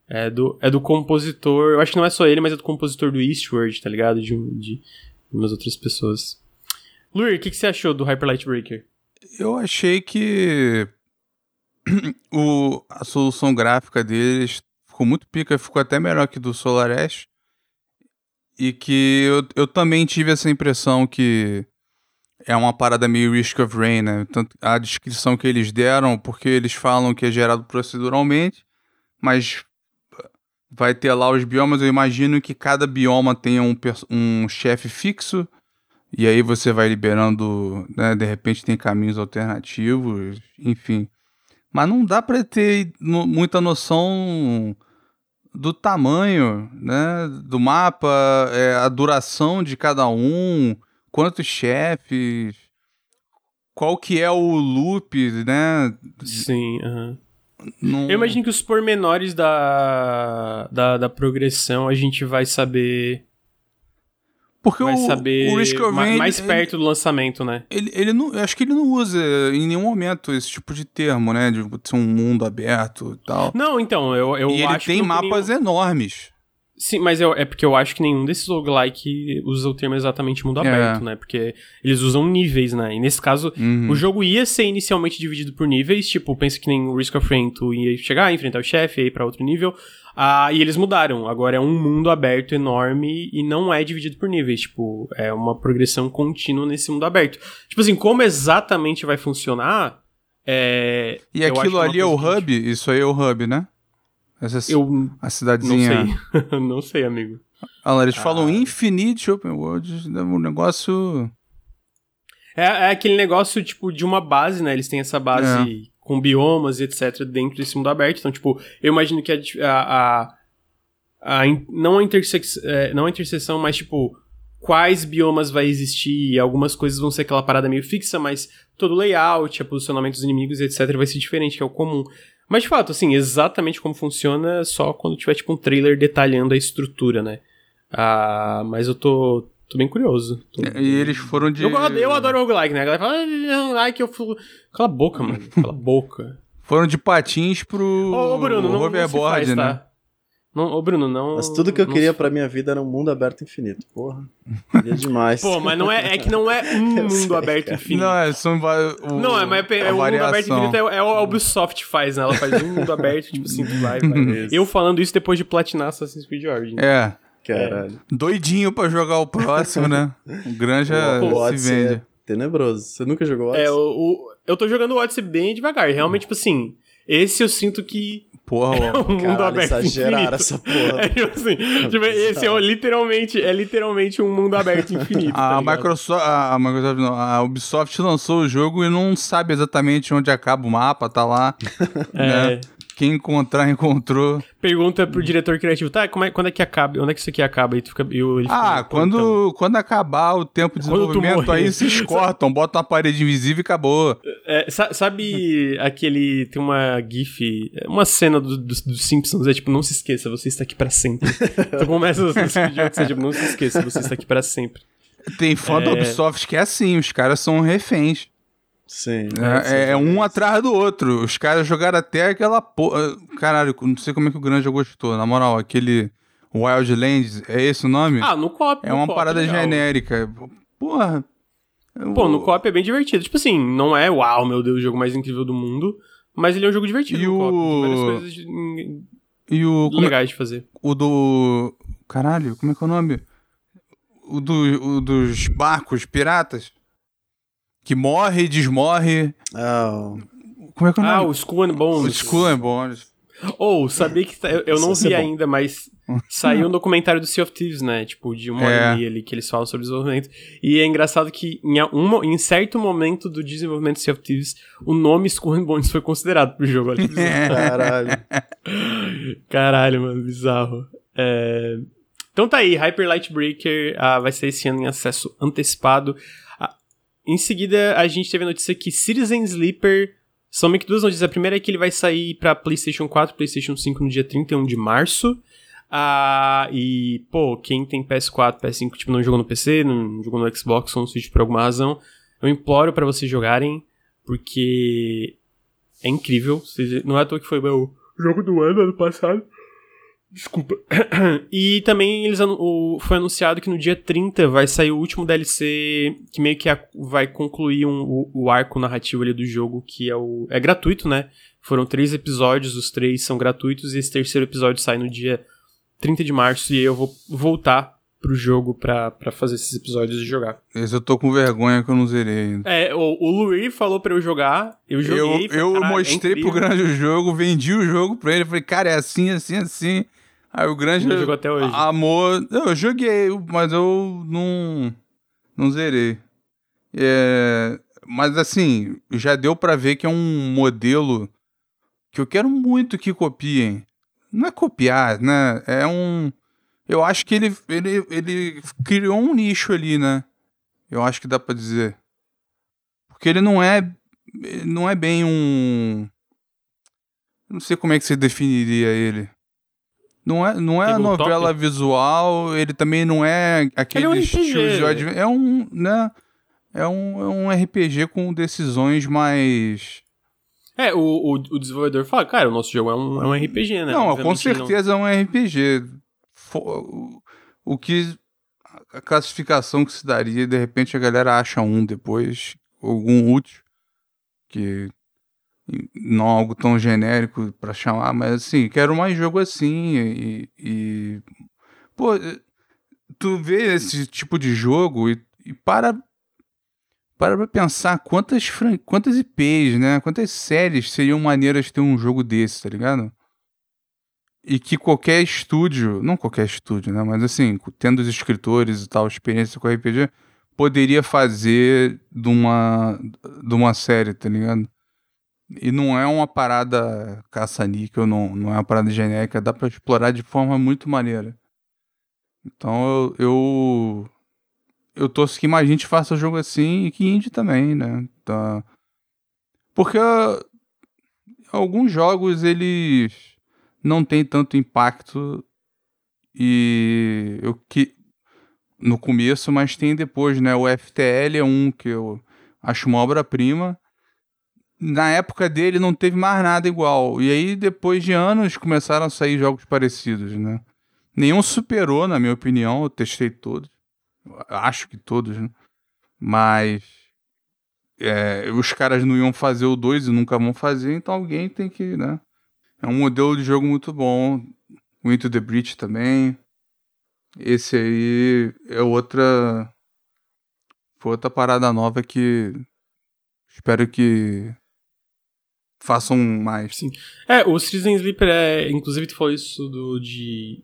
É do, é do compositor. Eu acho que não é só ele, mas é do compositor do Eastward, tá ligado? De, de umas outras pessoas. Luir, o que, que você achou do Hyper Light Breaker? Eu achei que [COUGHS] o, a solução gráfica deles ficou muito pica, ficou até melhor que do SolarEdge. E que eu, eu também tive essa impressão que é uma parada meio Risk of Rain, né? Tanto a descrição que eles deram, porque eles falam que é gerado proceduralmente, mas vai ter lá os biomas. Eu imagino que cada bioma tenha um, um chefe fixo. E aí você vai liberando, né? De repente tem caminhos alternativos, enfim. Mas não dá para ter muita noção do tamanho, né? Do mapa, é, a duração de cada um, quantos chefes, qual que é o loop, né? Sim, uhum. Eu imagino que os pormenores da, da, da progressão a gente vai saber porque vai o, saber o Risk of Rain, mais ele, perto do lançamento, né? Ele, ele não, eu acho que ele não usa em nenhum momento esse tipo de termo, né? De ser um mundo aberto e tal. Não, então, eu, eu e acho ele tem mapas nenhum... enormes. Sim, mas eu, é porque eu acho que nenhum desses roguelike usa o termo exatamente mundo é. aberto, né? Porque eles usam níveis, né? E nesse caso, uhum. o jogo ia ser inicialmente dividido por níveis, tipo, pensa que nem o Risk of Rain, tu ia chegar, enfrentar o chefe, aí para outro nível. Ah, e eles mudaram. Agora é um mundo aberto enorme e não é dividido por níveis. Tipo, é uma progressão contínua nesse mundo aberto. Tipo assim, como exatamente vai funcionar? É, e aquilo ali é o hub? Isso aí é o hub, né? Essa eu a cidadezinha. Não sei, [LAUGHS] não sei amigo. Ah, eles ah. falam Infinite Open World, um negócio. É, é, aquele negócio, tipo, de uma base, né? Eles têm essa base é com biomas e etc. dentro desse mundo aberto. Então, tipo, eu imagino que a, a, a, a não, a intersex, é, não a interseção, mas tipo, quais biomas vai existir, e algumas coisas vão ser aquela parada meio fixa, mas todo o layout, o posicionamento dos inimigos, etc, vai ser diferente, que é o comum. Mas de fato, assim, exatamente como funciona só quando tiver tipo um trailer detalhando a estrutura, né? Ah, mas eu tô Tô bem curioso. Tô... E eles foram de. Eu, eu adoro roguelike, né? A galera fala, ah, roguelike, eu falo. Cala a boca, mano. Cala a boca. Foram de patins pro. Ô, ô Bruno, não, hoverboard, faz, né? Tá? Não, ô, Bruno, não. Mas tudo que eu queria se... pra minha vida era um mundo aberto infinito. Porra. Queria [LAUGHS] demais. Pô, mas não é, é que não é [LAUGHS] um mundo sei, aberto cara. infinito. Não, é só um, Não, é, mas é, é o mundo aberto infinito é, é o Ubisoft faz, né? Ela faz um mundo aberto, tipo assim, vai, vai. [LAUGHS] Eu falando isso depois de platinar Assassin's Creed Origins. É. Caralho. É. Doidinho pra jogar o próximo, né? O Granja Pô, se vende. É tenebroso. Você nunca jogou Odyssey? É, o, o, eu tô jogando o Odyssey bem devagar. Realmente, tipo assim, esse eu sinto que Porra, [LAUGHS] é um mundo Caralho, aberto infinito. essa porra. [LAUGHS] É, tipo assim, tipo, esse é literalmente, é literalmente um mundo aberto infinito. a, tá Microsoft, a, a, Microsoft não, a Ubisoft lançou o jogo e não sabe exatamente onde acaba o mapa, tá lá. [LAUGHS] é. Né? Quem encontrar, [LAUGHS] encontrou. Pergunta pro diretor criativo, tá, como é, quando é que acaba? Onde é que isso aqui acaba? E tu fica, eu, ele ah, fica, quando, então. quando acabar o tempo de desenvolvimento, aí vocês [LAUGHS] cortam, botam uma parede invisível e acabou. É, sabe aquele. Tem uma GIF, uma cena dos do, do Simpsons, é tipo, não se esqueça, você está aqui para sempre. [LAUGHS] então começa os vídeos, é tipo, não se esqueça, você está aqui para sempre. Tem fã é... da Ubisoft que é assim, os caras são reféns. Sim. É, é, é um atrás do outro. Os caras jogaram até aquela porra. Caralho, não sei como é que o Granja gostou. Na moral, aquele Wildlands, é esse o nome? Ah, no COP. É uma parada legal. genérica. Porra. Pô, no COP é bem divertido. Tipo assim, não é uau, meu Deus, o jogo mais incrível do mundo. Mas ele é um jogo divertido. E o. Tem várias coisas de... E o. É legais de fazer. O do. Caralho, como é que é o nome? O, do, o dos barcos piratas que morre e desmorre. Oh. Como é que é o nome? Ah, o Skull and Bones. O Skull and Bones. Ou, oh, sabia que. Tá, eu, eu não vi é ainda, mas saiu um documentário do Sea of Thieves, né? Tipo, de uma é. hora ali que eles falam sobre desenvolvimento. E é engraçado que em, um, em certo momento do desenvolvimento do Sea of Thieves, o nome Skull and Bones foi considerado pro jogo. Olha que [LAUGHS] Caralho. Caralho, mano, bizarro. É... Então tá aí, Hyper Light Breaker ah, vai ser esse ano em acesso antecipado. Em seguida, a gente teve a notícia que Citizen Sleeper. São meio que duas notícias. A primeira é que ele vai sair para PlayStation 4 PlayStation 5 no dia 31 de março. Ah, e, pô, quem tem PS4, PS5, tipo, não jogou no PC, não jogou no Xbox ou no Switch por alguma razão, eu imploro para vocês jogarem, porque é incrível. Não é à toa que foi o jogo do ano, ano passado. Desculpa. [COUGHS] e também eles o, foi anunciado que no dia 30 vai sair o último DLC que meio que a, vai concluir um, o, o, arco narrativo ali do jogo, que é o. É gratuito, né? Foram três episódios, os três são gratuitos, e esse terceiro episódio sai no dia 30 de março, e aí eu vou voltar pro jogo pra, pra fazer esses episódios e jogar. Esse eu tô com vergonha que eu não zerei ainda. É, o, o Luiz falou pra eu jogar, eu joguei. Eu, eu mostrei é pro grande o jogo, vendi o jogo pra ele, falei, cara, é assim, assim, assim. Aí o Grande jogou até hoje. amor. Eu joguei, mas eu não. Não zerei. É, mas assim, já deu para ver que é um modelo que eu quero muito que copiem. Não é copiar, né? É um. Eu acho que ele, ele, ele criou um nicho ali, né? Eu acho que dá pra dizer. Porque ele não é. Não é bem um. não sei como é que você definiria ele. Não é, não é a novela visual, ele também não é aquele ele é um RPG. É um, né? É um, é um RPG com decisões mais. É, o, o, o desenvolvedor fala, cara, o nosso jogo é um, é um RPG, né? Não, Obviamente com certeza não... é um RPG. O, o que. A classificação que se daria, de repente a galera acha um depois, algum útil, que não algo tão genérico para chamar, mas assim, quero mais jogo assim e, e, pô, tu vê esse tipo de jogo e, e para para pra pensar quantas quantas IPs, né? Quantas séries seriam maneiras de ter um jogo desse, tá ligado? E que qualquer estúdio, não qualquer estúdio, né? Mas assim, tendo os escritores e tal, experiência com RPG, poderia fazer de uma, de uma série, tá ligado? E não é uma parada caça-níquel, não, não é uma parada genérica, dá para explorar de forma muito maneira. Então eu, eu, eu torço que mais gente faça jogo assim e que indie também, né? Tá. Porque alguns jogos eles não têm tanto impacto e eu que no começo, mas tem depois, né? O FTL é um que eu acho uma obra-prima na época dele não teve mais nada igual. E aí, depois de anos, começaram a sair jogos parecidos, né? Nenhum superou, na minha opinião. Eu testei todos. Acho que todos, né? Mas é, os caras não iam fazer o 2 e nunca vão fazer, então alguém tem que, né? É um modelo de jogo muito bom. O Into the Breach também. Esse aí é outra. Foi outra parada nova que espero que façam mais. Sim. É, o Citizen Sleeper é. Inclusive, tu falou isso do de.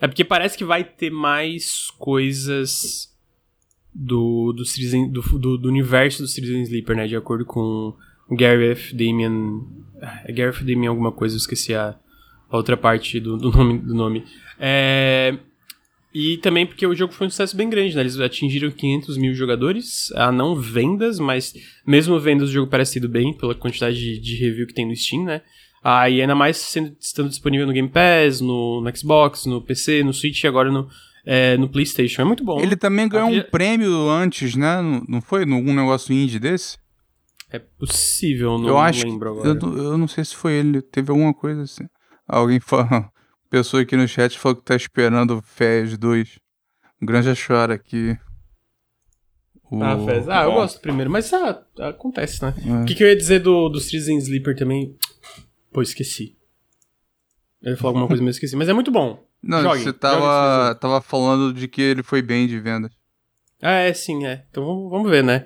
É porque parece que vai ter mais coisas do, do, Citizen, do, do, do universo do Citizen Sleeper, né? De acordo com o Gareth Damian. É Gareth Damian alguma coisa, eu esqueci a, a outra parte do, do nome. Do nome. É. E também porque o jogo foi um sucesso bem grande, né? Eles atingiram 500 mil jogadores, a não vendas, mas mesmo vendas o jogo parece ido bem pela quantidade de, de, review que tem no Steam, né? Ah, e ainda mais sendo, estando disponível no Game Pass, no, no Xbox, no PC, no Switch e agora no, é, no PlayStation. É muito bom. Ele também ganhou um prêmio antes, né? Não foi? Num negócio indie desse? É possível, não eu acho lembro agora. Eu, eu não sei se foi ele, teve alguma coisa assim. Alguém falou pessoa aqui no chat falou que tá esperando Fez 2. O Granja chora aqui. O... Ah, Fez. Ah, eu gosto primeiro, mas ah, acontece, né? É. O que, que eu ia dizer do, do Citizen Sleeper também? Pô, esqueci. Eu ia falar alguma coisa, mas esqueci. Mas é muito bom. Não, jogue, você tava, tava falando de que ele foi bem de vendas. Ah, é, sim, é. Então vamos, vamos ver, né?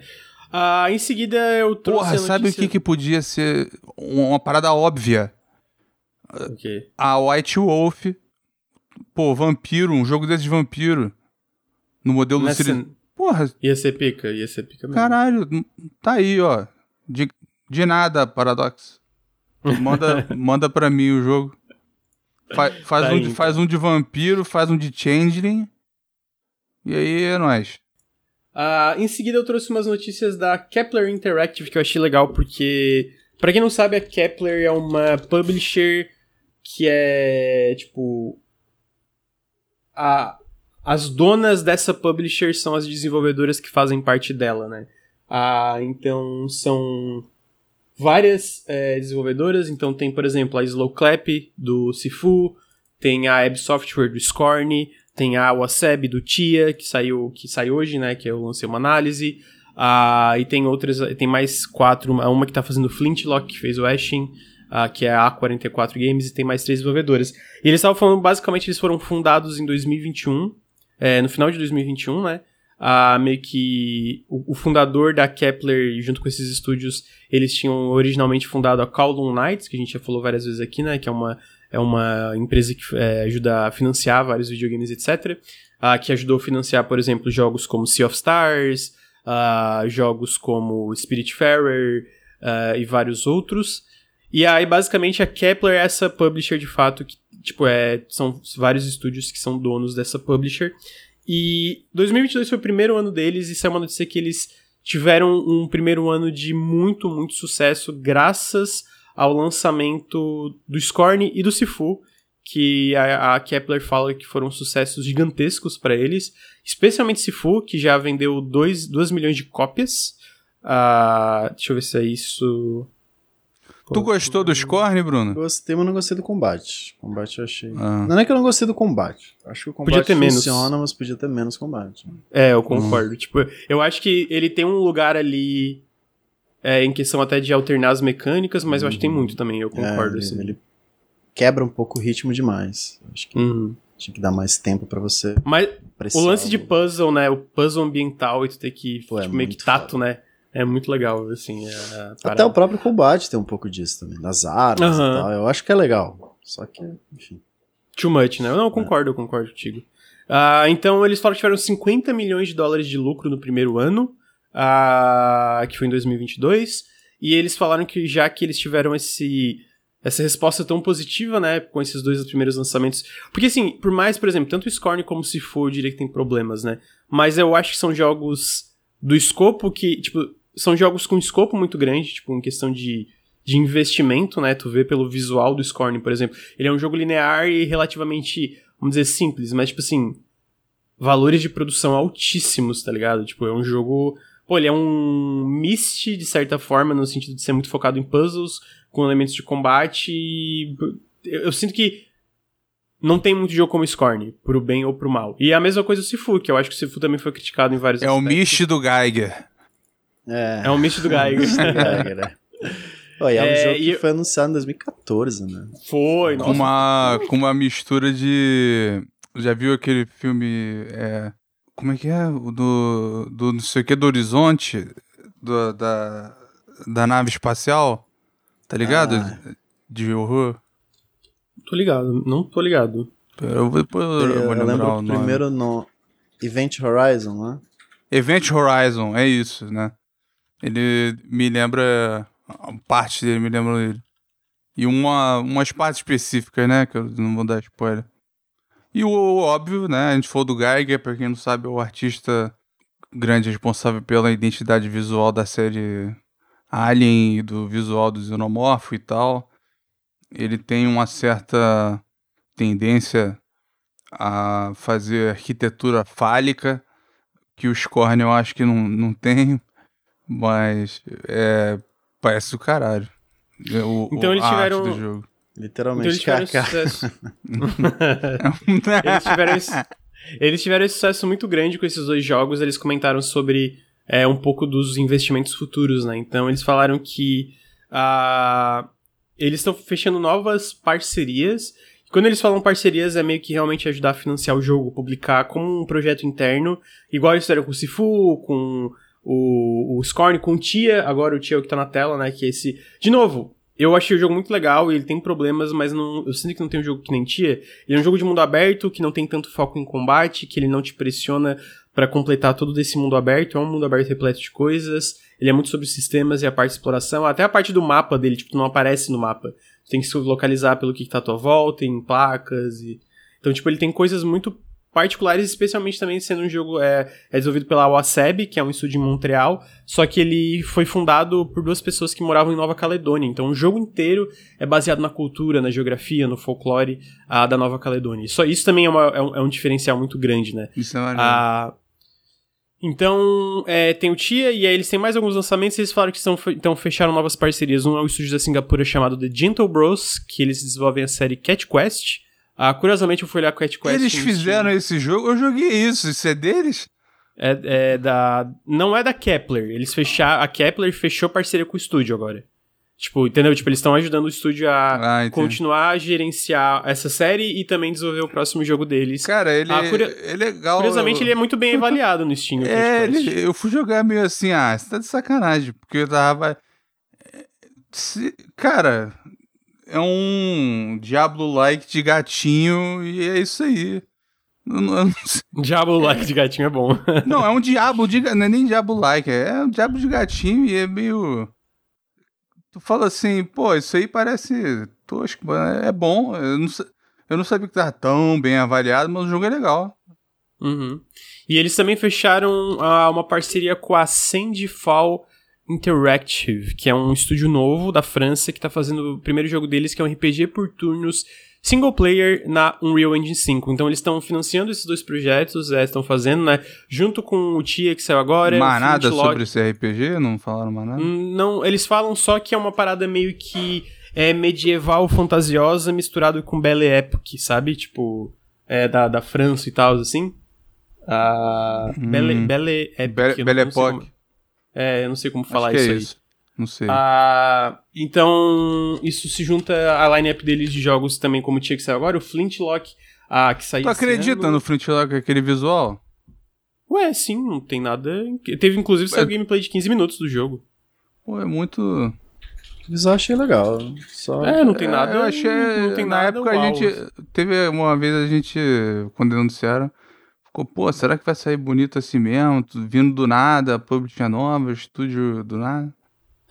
Ah, em seguida eu trouxe. Porra, sabe o que, que podia ser uma parada óbvia? Okay. A White Wolf. Pô, vampiro, um jogo desse de vampiro. No modelo Nessa... do Porra. Ia ser pica, ia ser pica mesmo. Caralho, tá aí, ó. De, de nada, Paradox. [LAUGHS] Manda, manda pra mim o jogo. Fa, faz, tá um de, faz um de vampiro, faz um de changeling. E aí é nóis. Uh, em seguida eu trouxe umas notícias da Kepler Interactive que eu achei legal, porque, para quem não sabe, a Kepler é uma publisher que é tipo a, as donas dessa publisher são as desenvolvedoras que fazem parte dela, né? Ah, então são várias é, desenvolvedoras. Então tem, por exemplo, a Slow Clap do Sifu, tem a Ebb Software do Scorn, tem a Waseb do Tia que saiu que saiu hoje, né? Que eu lancei uma análise. Ah, e tem outras, tem mais quatro, uma que tá fazendo Flintlock, que fez o Ashen uh, que é a A44 Games, e tem mais três desenvolvedoras. E eles estavam falando, basicamente, eles foram fundados em 2021, é, no final de 2021, né? Uh, meio que o, o, fundador da Kepler, junto com esses estúdios, eles tinham originalmente fundado a Kowloon Knights, que a gente já falou várias vezes aqui, né? Que é uma, é uma empresa que é, ajuda a financiar vários videogames, etc. Uh, ah, que ajudou a financiar, por exemplo, jogos como Sea of Stars, uh, jogos como Spiritfarer uh, e vários outros. E aí, basicamente, a Kepler é essa publisher de fato, que, tipo, é, são vários estúdios que são donos dessa publisher. E 2022 foi o primeiro ano deles, e isso é uma notícia que eles tiveram um primeiro ano de muito, muito sucesso, graças ao lançamento do Scorn e do Sifu, que a, a Kepler fala que foram sucessos gigantescos para eles, especialmente Sifu, que já vendeu 2 milhões de cópias. Uh, deixa eu ver se é isso. Tu gostou do Scorn, Bruno? Gostei, mas não gostei do combate. Combate eu achei. Ah. Não é que eu não gostei do combate. Acho que o combate podia ter funciona, menos. mas podia ter menos combate. É, eu concordo. Hum. Tipo, eu acho que ele tem um lugar ali é, em questão até de alternar as mecânicas, mas eu acho que tem uhum. muito também, eu concordo. É, assim. Ele quebra um pouco o ritmo demais. Acho que uhum. tinha que dar mais tempo para você. Mas o lance de puzzle, né? O puzzle ambiental e tu ter que, Pô, é tipo, meio que tato, foda. né? É muito legal, assim. É Até o próprio combate tem um pouco disso também, das armas uhum. e tal. Eu acho que é legal. Só que, enfim. Too much, né? Eu não, eu concordo, eu concordo contigo. Uh, então, eles falaram que tiveram 50 milhões de dólares de lucro no primeiro ano, uh, que foi em 2022. E eles falaram que já que eles tiveram esse essa resposta tão positiva, né, com esses dois primeiros lançamentos. Porque assim, por mais, por exemplo, tanto o Scorn como se for, eu diria que tem problemas, né? Mas eu acho que são jogos do escopo que, tipo, são jogos com escopo muito grande, tipo, em questão de, de investimento, né? Tu vê pelo visual do Scorn, por exemplo. Ele é um jogo linear e relativamente, vamos dizer, simples, mas, tipo assim, valores de produção altíssimos, tá ligado? Tipo, é um jogo. Pô, ele é um Myst, de certa forma, no sentido de ser muito focado em puzzles, com elementos de combate. E eu, eu sinto que não tem muito jogo como Scorn, pro bem ou pro mal. E é a mesma coisa o Sifu, que eu acho que o Sifu também foi criticado em vários É aspectos. o Myst do Geiger. É, é um misto do Geiger. Geiger [LAUGHS] né? [LAUGHS] é um é, jogo que foi anunciado em 2014, né? Foi, nossa. Com uma, com uma mistura de... Já viu aquele filme... É... Como é que é? Do, do não sei o que, do Horizonte? Do, da, da nave espacial? Tá ligado? Ah. De horror. Tô ligado, não tô ligado. Eu, vou, eu, eu, eu lembro o primeiro no Event Horizon, né? Event Horizon, é isso, né? Ele me lembra. Parte dele me lembra ele. E uma, umas partes específicas, né? Que eu não vou dar spoiler. E o óbvio, né? A gente falou do Geiger, pra quem não sabe, é o artista grande responsável pela identidade visual da série Alien e do visual do Xenomorfo e tal. Ele tem uma certa tendência a fazer arquitetura fálica, que o Scorn eu acho que não, não tem. Mas é, parece o caralho. É, o, então eles tiveram. Do jogo. Literalmente, então eles tiveram sucesso. [LAUGHS] eles, tiveram esse, eles tiveram esse sucesso muito grande com esses dois jogos. Eles comentaram sobre é, um pouco dos investimentos futuros, né? Então eles falaram que uh, eles estão fechando novas parcerias. Quando eles falam parcerias, é meio que realmente ajudar a financiar o jogo, publicar como um projeto interno, igual eles fizeram com o Sifu, com o, o Scorn com o Tia, agora o Tia é que tá na tela, né? Que é esse. De novo, eu achei o jogo muito legal e ele tem problemas, mas não, eu sinto que não tem um jogo que nem Tia. Ele é um jogo de mundo aberto, que não tem tanto foco em combate, que ele não te pressiona para completar todo esse mundo aberto. É um mundo aberto repleto de coisas. Ele é muito sobre sistemas e a parte de exploração. Até a parte do mapa dele, tipo, não aparece no mapa. Tu tem que se localizar pelo que, que tá à tua volta, em placas e. Então, tipo, ele tem coisas muito particulares, especialmente também sendo um jogo é, é desenvolvido pela Waseb, que é um estúdio em Montreal, só que ele foi fundado por duas pessoas que moravam em Nova Caledônia. Então o jogo inteiro é baseado na cultura, na geografia, no folclore ah, da Nova Caledônia. Só isso também é, uma, é, um, é um, diferencial muito grande, né? Isso é ah, então, é, tem o Tia, e aí eles têm mais alguns lançamentos, e eles falaram que estão, então fecharam novas parcerias. Um é o estúdio da Singapura chamado The Gentle Bros, que eles desenvolvem a série Cat Quest, ah, curiosamente, eu fui olhar Cat Quest. Eles fizeram esse jogo? Eu joguei isso. Isso é deles? É, é, da. Não é da Kepler. Eles fecharam. A Kepler fechou parceria com o estúdio agora. Tipo, entendeu? Tipo, eles estão ajudando o estúdio a ah, continuar a gerenciar essa série e também desenvolver o próximo jogo deles. Cara, ele ah, curio... é legal. Curiosamente, eu... ele é muito bem avaliado no Steam. é, ele... eu fui jogar meio assim, ah, você tá de sacanagem, porque eu tava. Se... Cara, é um Diablo-like de gatinho e é isso aí. [LAUGHS] Diablo-like de gatinho é bom. não, é um diabo de. Não é nem Diablo-like, é um diabo de gatinho e é meio. Tu fala assim, pô, isso aí parece tosco, é bom. Eu não, eu não sabia que tava tão bem avaliado, mas o jogo é legal. Uhum. E eles também fecharam uh, uma parceria com a Sandfall Interactive, que é um estúdio novo da França que tá fazendo o primeiro jogo deles, que é um RPG por turnos single player na Unreal Engine 5. Então eles estão financiando esses dois projetos, é, estão fazendo, né? Junto com o Tia que saiu agora. Mais nada sobre esse RPG? Não falaram mais nada? Hum, não, eles falam só que é uma parada meio que é medieval fantasiosa misturado com Belle Époque, sabe? Tipo, é da, da França e tal, assim. Ah, hum. Belle, Belle Époque. Belle Époque. É, eu não sei como falar isso, é isso aí. Não sei. Ah, então, isso se junta à line-up deles de jogos também, como tinha que sair agora, o Flintlock, ah, que saiu Tu acredita ano. no Flintlock, aquele visual? Ué, sim, não tem nada... Teve, inclusive, saiu é... gameplay de 15 minutos do jogo. Pô, é muito... Eu achei legal. Só... É, não tem nada. É, eu achei. Não tem na nada época uau. a gente. Teve uma vez a gente. Quando anunciaram. Ficou, pô, será que vai sair bonito assim mesmo? Vindo do nada, public nova, estúdio do nada.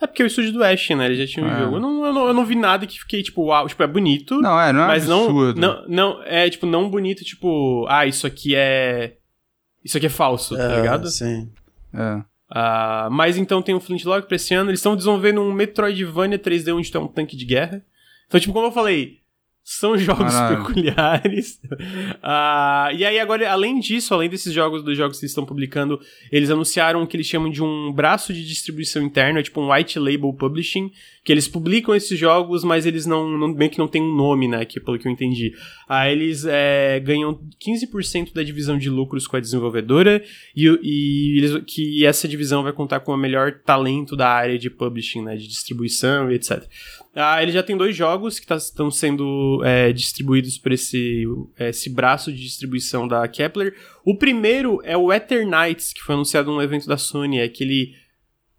É porque é o estúdio do Ash, né? Ele já tinha um é. jogo. Eu não, eu não, eu, não, vi nada que fiquei, tipo, uau, tipo, é bonito. Não, é, não é mas absurdo. Não, não, não, é, tipo, não bonito, tipo, ah, isso aqui é. Isso aqui é falso, tá é, tá ligado? Sim. É. Uh, mas então tem o Flintlock pra esse ano. Eles estão desenvolvendo um Metroidvania 3D onde tem um tanque de guerra. Então, tipo, como eu falei, são jogos Caralho. peculiares. uh, [LAUGHS] e aí, agora, além disso, além desses jogos, dos jogos que eles estão publicando, eles anunciaram o que eles chamam de um braço de distribuição interna, tipo um white label publishing, que eles publicam esses jogos, mas eles não, não que não tem um nome, né, que, pelo que eu entendi. Aí eles é, ganham 15% da divisão de lucros com a desenvolvedora e, e eles, que essa divisão vai contar com o melhor talento da área de publishing, né, de distribuição e etc. Ah, ele já tem dois jogos que tá, estão sendo é, distribuídos por esse, esse braço de distribuição da Kepler. O primeiro é o Eternights, que foi anunciado num evento da Sony, é aquele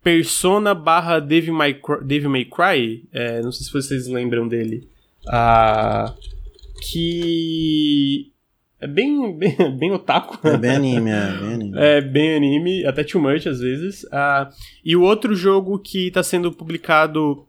Persona barra Devil May Cry, Devil May Cry é, não sei se vocês lembram dele. Ah, que é bem, bem, bem otaku. É bem anime, é bem [LAUGHS] anime. É bem anime, até too much às vezes. Ah, e o outro jogo que está sendo publicado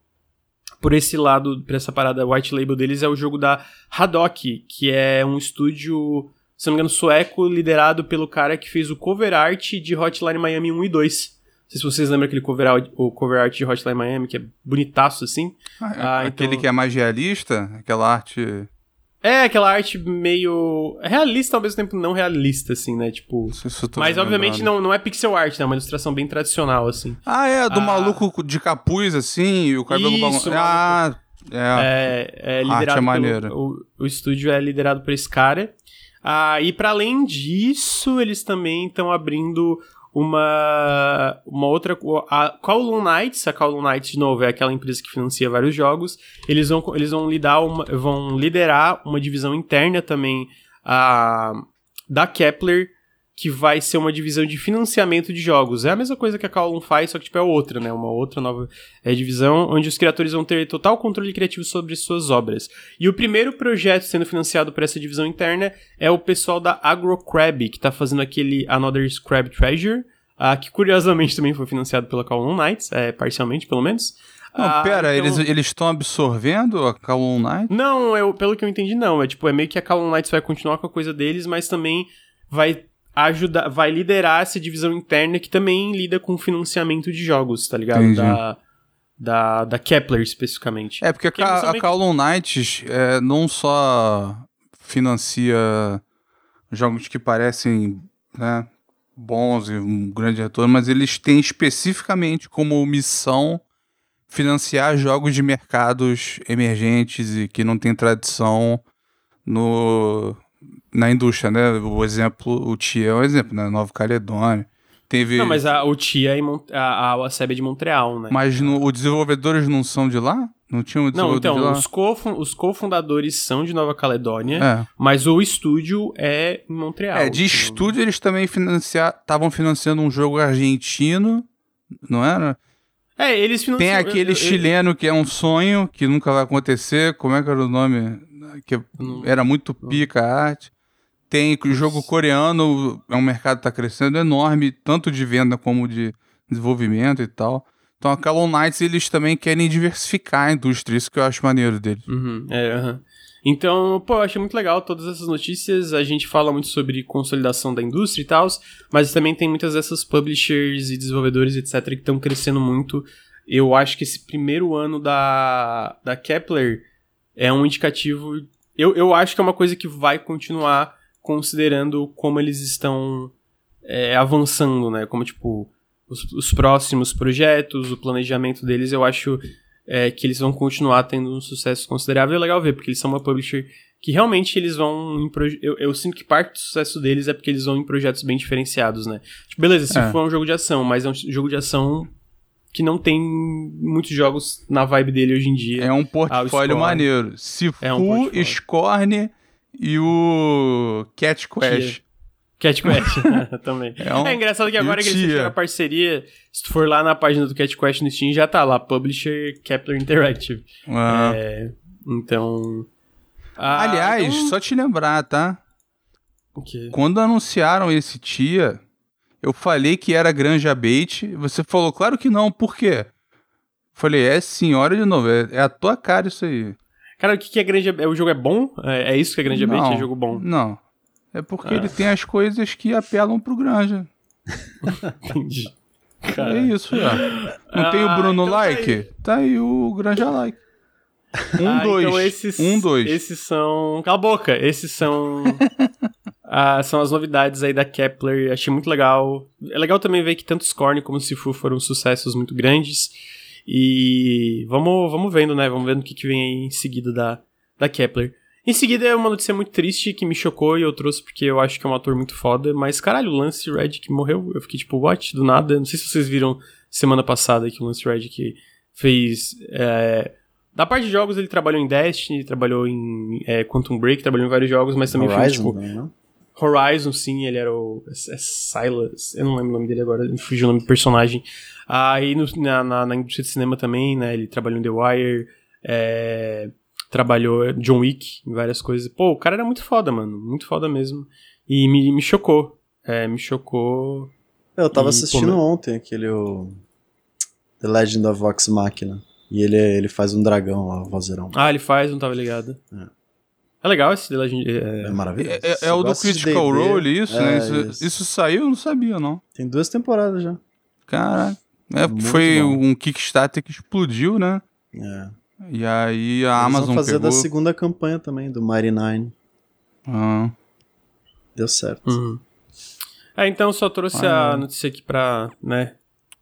por esse lado, por essa parada white label deles, é o jogo da Haddock, que é um estúdio, se não me engano, sueco, liderado pelo cara que fez o cover art de Hotline Miami 1 e 2. Não sei se vocês lembram aquele cover art, o cover art de Hotline Miami, que é bonitaço assim. Ah, é ah, aquele então... que é mais realista? Aquela arte. É, aquela arte meio realista ao mesmo tempo não realista, assim, né? Tipo. Mas obviamente não, não é pixel art, né? É uma ilustração bem tradicional, assim. Ah, é, do ah. maluco de capuz, assim, e o cabelo Isso, Ah, é. É, é liderado. Arte é maneiro. o, o estúdio é liderado por esse cara. Ah, e para além disso, eles também estão abrindo uma uma outra a Kowloon Knights, a Kowloon Knights de novo é aquela empresa que financia vários jogos. Eles vão eles vão lidar uma, vão liderar uma divisão interna também a da Kepler que vai ser uma divisão de financiamento de jogos. É a mesma coisa que a Kowloon faz, só que tipo é outra, né? Uma outra nova é, divisão, onde os criadores vão ter total controle criativo sobre suas obras. E o primeiro projeto sendo financiado por essa divisão interna é o pessoal da AgroCrab, que está fazendo aquele Another Crab Treasure, uh, que curiosamente também foi financiado pela Kowloon Knights, é, parcialmente pelo menos. Não, ah, pera, então... eles estão absorvendo a Kowloon Knights? Não, eu, pelo que eu entendi, não. É tipo, é meio que a Kowloon Knights vai continuar com a coisa deles, mas também vai ajudar, vai liderar essa divisão interna que também lida com financiamento de jogos, tá ligado? Da, da, da Kepler especificamente. É, porque a, a, a Call Knight é, não só financia jogos que parecem né, bons e um grande retorno, mas eles têm especificamente como missão financiar jogos de mercados emergentes e que não têm tradição no, na indústria, né? O exemplo, o TIA é um exemplo, né? Nova Caledônia. Teve... Não, mas a, o TIA é a, a, a SEB é de Montreal, né? Mas no, os desenvolvedores não são de lá? Não tinham um Não, então, os, co os cofundadores são de Nova Caledônia, é. mas o estúdio é em Montreal. É, de estúdio eles também estavam financiando um jogo argentino, não era? É, eles financiam... Tem aquele eu, eu, chileno que é um sonho, que nunca vai acontecer, como é que era o nome? Que era muito pica a arte. Tem o jogo coreano, é um mercado que está crescendo enorme, tanto de venda como de desenvolvimento e tal. Então a Calon Knights, eles também querem diversificar a indústria, isso que eu acho maneiro deles. Uhum, é, uhum. Então, pô, eu achei muito legal todas essas notícias. A gente fala muito sobre consolidação da indústria e tal, mas também tem muitas dessas publishers e desenvolvedores, etc., que estão crescendo muito. Eu acho que esse primeiro ano da, da Kepler é um indicativo. Eu, eu acho que é uma coisa que vai continuar considerando como eles estão é, avançando, né? Como, tipo, os, os, próximos projetos, o planejamento deles, eu acho é, que eles vão continuar tendo um sucesso considerável. É legal ver, porque eles são uma publisher que realmente eles vão. Eu, eu, sinto que parte do sucesso deles é porque eles vão em projetos bem diferenciados, né? Tipo, beleza, se é. for um jogo de ação, mas é um jogo de ação que não tem muitos jogos na vibe dele hoje em dia. É um portfólio maneiro. Sifu, é um Scorn e o Cat Quest. Cat Quest, [LAUGHS] também. É, um... é, engraçado que agora que eles fizeram a parceria, se tu for lá na página do Cat Quest no Steam, já tá lá, Publisher Kepler Interactive. Ah. É, então... Ah, Aliás, então... só te lembrar, tá? O quê? Quando anunciaram esse tia, eu falei que era Granja Bait, você falou, claro que não, por quê? Falei, é sim, olha de novo, é, é a tua cara isso aí. Cara, o que, que é Granja O jogo é bom? É, é isso que é Granja Bait? É jogo bom? Não. É porque ah. ele tem as coisas que apelam pro Granja. [LAUGHS] Entendi. Cara. É isso, já. Não ah, tem o Bruno então Like? Tá aí. tá aí o Granja Like. Um, ah, dois. Então esses, um, dois. Esses são. Cala a boca! Esses são. [LAUGHS] ah, são as novidades aí da Kepler. Achei muito legal. É legal também ver que tanto Scorn como Sifu foram sucessos muito grandes. E vamos, vamos vendo, né? Vamos vendo o que, que vem aí em seguida da, da Kepler. Em seguida é uma notícia muito triste que me chocou e eu trouxe porque eu acho que é um ator muito foda. Mas caralho, o Lance Reddick morreu. Eu fiquei tipo, what? Do nada. Não sei se vocês viram semana passada que o Lance Reddick fez. É... Da parte de jogos, ele trabalhou em Destiny, trabalhou em é, Quantum Break, trabalhou em vários jogos, mas também Horizon, fez, tipo. Né? Horizon, sim, ele era o. É, é Silas, eu não lembro o nome dele agora, me fugiu o nome do personagem. Aí ah, na, na, na, indústria de cinema também, né? Ele trabalhou em The Wire, é, trabalhou John Wick, em várias coisas. Pô, o cara era muito foda, mano. Muito foda mesmo. E me, me chocou. É, me chocou. Eu tava e, assistindo pô, ontem aquele o The Legend of Vox Machina. E ele, ele faz um dragão lá, o vozeirão. Ah, ele faz, não tava ligado. É. É legal esse The Legend. É, é maravilhoso. É, é, é o do Critical Role, isso, né? Isso, isso. isso, saiu? Eu não sabia, não. Tem duas temporadas já. Caraca. É, foi bom. um Kickstarter que explodiu, né? É. E aí a Eles Amazon vão fazer pegou... da segunda campanha também, do Mighty Nine. Ah. Deu certo. Uhum. É, então só trouxe ah, a notícia aqui pra, né?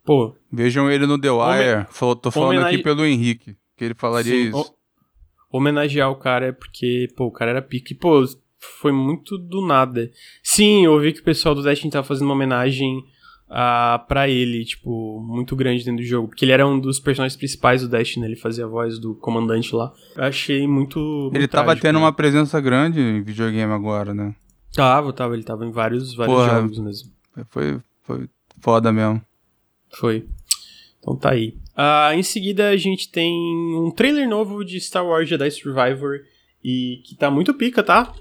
Pô. Vejam ele no The Wire. Home... Tô falando Homenage... aqui pelo Henrique, que ele falaria Sim, isso. Homenagear o cara é porque, pô, o cara era pique. Pô, foi muito do nada. Sim, eu ouvi que o pessoal do Destiny tava fazendo uma homenagem uh, para ele, tipo, muito grande dentro do jogo. Porque ele era um dos personagens principais do Destiny, ele fazia a voz do comandante lá. Eu achei muito. muito ele tava trágico, tendo né? uma presença grande em videogame agora, né? Tava, tava, ele tava em vários, vários Porra, jogos mesmo. Foi, foi foda mesmo. Foi. Então tá aí. Uh, em seguida a gente tem um trailer novo de Star Wars Jedi Survivor e que tá muito pica, tá?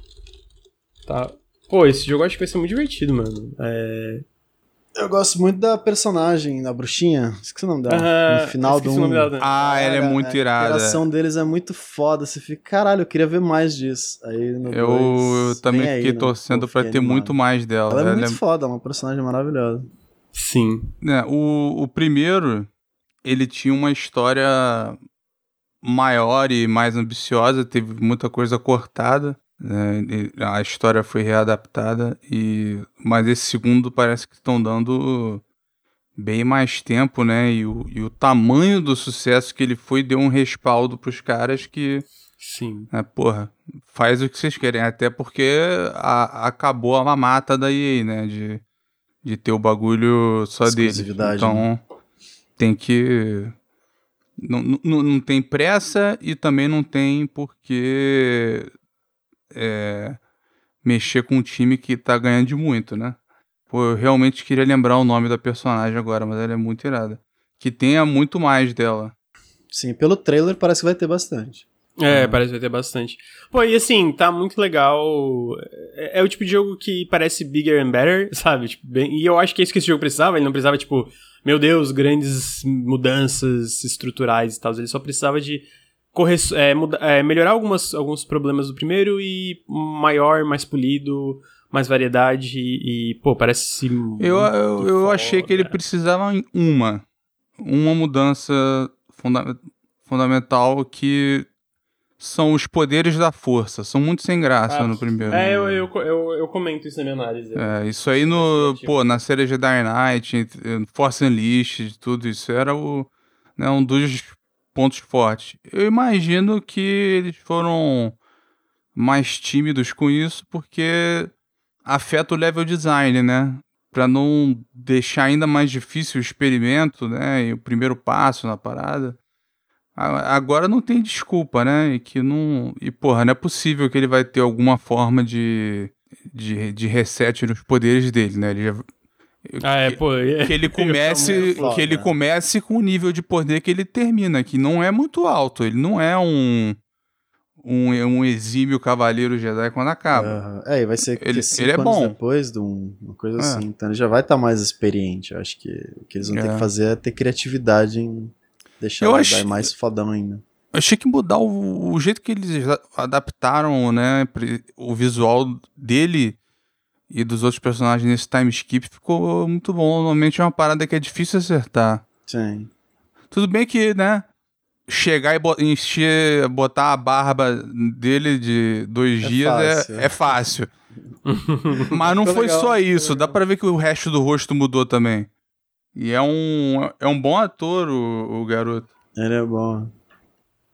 Tá. Pô, esse jogo eu acho que vai ser muito divertido, mano. É... Eu gosto muito da personagem, da bruxinha. Esqueci o nome dela. Uh, no final do. Um... Dela, ah, ela é muito irada. A interação deles é muito foda. Você fica, caralho, eu queria ver mais disso. Aí no Eu, dois, eu também fiquei aí, torcendo pra ter animado. muito mais dela. Ela é ela muito é... foda, é uma personagem maravilhosa. Sim. É, o, o primeiro, ele tinha uma história maior e mais ambiciosa, teve muita coisa cortada. Né? A história foi readaptada, e mas esse segundo parece que estão dando bem mais tempo, né? E o, e o tamanho do sucesso que ele foi deu um respaldo para os caras que. Sim. É, porra, faz o que vocês querem. Até porque a, acabou a mamata da EA, né? De, de ter o bagulho só deles. Então né? Tem que. Não, não, não tem pressa e também não tem porque é, mexer com um time que tá ganhando de muito, né? Pô, eu realmente queria lembrar o nome da personagem agora, mas ela é muito irada. Que tenha muito mais dela. Sim, pelo trailer parece que vai ter bastante. É, parece que vai ter bastante. Pô, e assim, tá muito legal. É, é, o tipo de jogo que parece bigger and better, [LAUGHS] sabe? Tipo, bem, e eu acho que é isso que esse jogo precisava. Ele não precisava, tipo, meu Deus, grandes mudanças estruturais e tal. Ele só precisava de correr, é, muda, é, melhorar algumas, alguns problemas do primeiro e maior, mais polido, mais variedade e, e pô, parece. Eu, eu, eu achei que ele precisava em uma. Uma mudança funda fundamental que são os poderes da força. São muito sem graça ah, no primeiro. É, eu, eu, eu, eu, comento isso na minha análise. É, isso aí no. Pô, na série Jedi Knight, Force Unleashed, tudo isso era o. Né, um dos pontos fortes. Eu imagino que eles foram mais tímidos com isso porque afeta o level design, né? Para não deixar ainda mais difícil o experimento, né? E o primeiro passo na parada. Agora não tem desculpa, né? E que não. E, porra, não é possível que ele vai ter alguma forma de, de, de reset nos poderes dele, né? Ele já, ah, é, pô. É, que ele [LAUGHS] comece, que ele comece com o nível de poder que ele termina, que não é muito alto. Ele não é um um, um exímio cavaleiro Jedi quando acaba. Uhum. É, e vai ser ele, ele é bom. depois de um, uma coisa é. assim. Então ele já vai estar tá mais experiente. Eu acho que o que eles vão é. ter que fazer é ter criatividade em Deixar eu achei, mais fodão ainda. Achei que mudar o, o, jeito que eles adaptaram, né, o visual dele e dos outros personagens nesse time skip ficou muito bom. Normalmente é uma parada que é difícil acertar. Sim. Tudo bem que, né, chegar e encher, botar a barba dele de dois é dias é fácil. É, é fácil. [LAUGHS] Mas não foi legal, só isso. Dá pra ver que o resto do rosto mudou também. E é um, é um bom ator, o, o garoto. Ele é bom.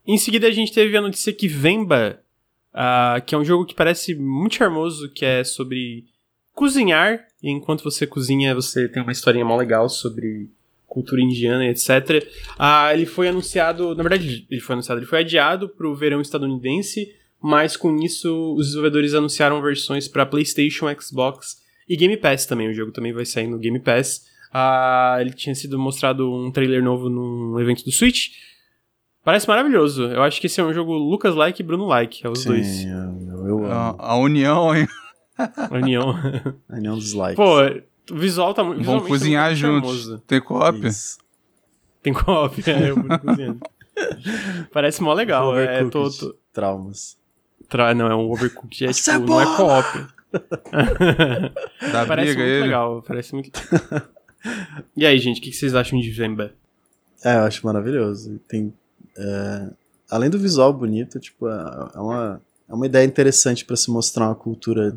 Em seguida, a gente teve a notícia que Vemba, uh, que é um jogo que parece muito charmoso, que é sobre cozinhar. E enquanto você cozinha, você tem uma historinha mó legal sobre cultura indiana, etc. Uh, ah, ele foi anunciado, na verdade, ele foi anunciado, ele foi adiado para o verão estadunidense, mas com isso os desenvolvedores anunciaram versões para PlayStation, Xbox e Game Pass também. O jogo também vai sair no Game Pass. Ah, ele tinha sido mostrado um trailer novo num evento do Switch. Parece maravilhoso. Eu acho que esse é um jogo Lucas-like e Bruno-like. É os Sim, dois. Eu, eu a, a, união, hein? A união. [LAUGHS] a união dos likes. Pô, o visual tá muito. Vamos cozinhar tá juntos. Tem co-op? Tem co-op, é, eu cozinhando. [LAUGHS] Parece mó legal. É, tô, tô... Traumas. Tra... Não, é um overcooked. É, tipo, não é co-op. [LAUGHS] Parece muito ele. legal. Parece muito. [LAUGHS] E aí, gente, o que vocês acham de Vemba? É, eu acho maravilhoso. Tem, é, além do visual bonito, tipo, é, é uma, é uma ideia interessante para se mostrar uma cultura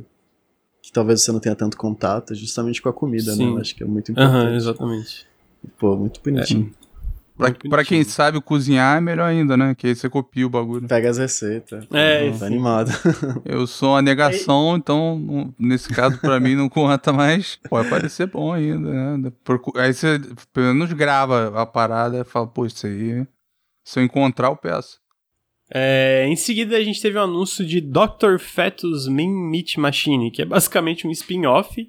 que talvez você não tenha tanto contato, justamente com a comida, né? Sim. né? Eu acho que é muito importante. Exatamente. Pô, muito bonitinho. É. Pra, pra, quem sabe cozinhar é melhor ainda, né? Que aí você copia o bagulho. Pega as receitas. É, tá animado. [LAUGHS] Eu sou uma negação, então nesse caso pra mim não conta mais. Pode parecer bom ainda, né? Aí você pelo menos grava a parada e fala, pô, isso aí. Se eu encontrar, eu peço. É, em seguida a gente teve o um anúncio de Dr. Fetus Mean Meat Machine, que é basicamente um spin-off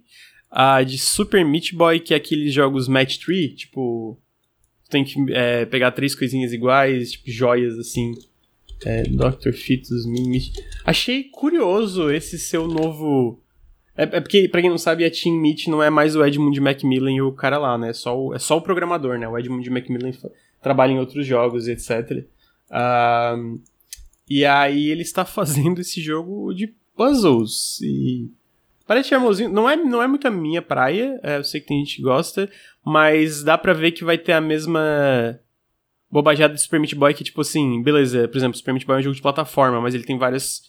uh, de Super Meat Boy, que é aqueles jogos Match 3, tipo tem que é, pegar três coisinhas iguais, tipo joias assim. É, Dr. Fitos, Mimi. Achei curioso esse seu novo. É, é, porque, pra quem não sabe, a Team Meet não é mais o Edmund Macmillan e o cara lá, né? É só o, é só o programador, né? O Edmund Macmillan trabalha em outros jogos, etc. Um, e aí ele está [LAUGHS] fazendo esse jogo de puzzles. E Parece charmosinho. Não é, não é muito a minha praia. É, eu sei que tem gente que gosta. Mas dá pra ver que vai ter a mesma bobajada do Super Meat Boy. Que, tipo assim, beleza. Por exemplo, Super Meat Boy é um jogo de plataforma. Mas ele tem várias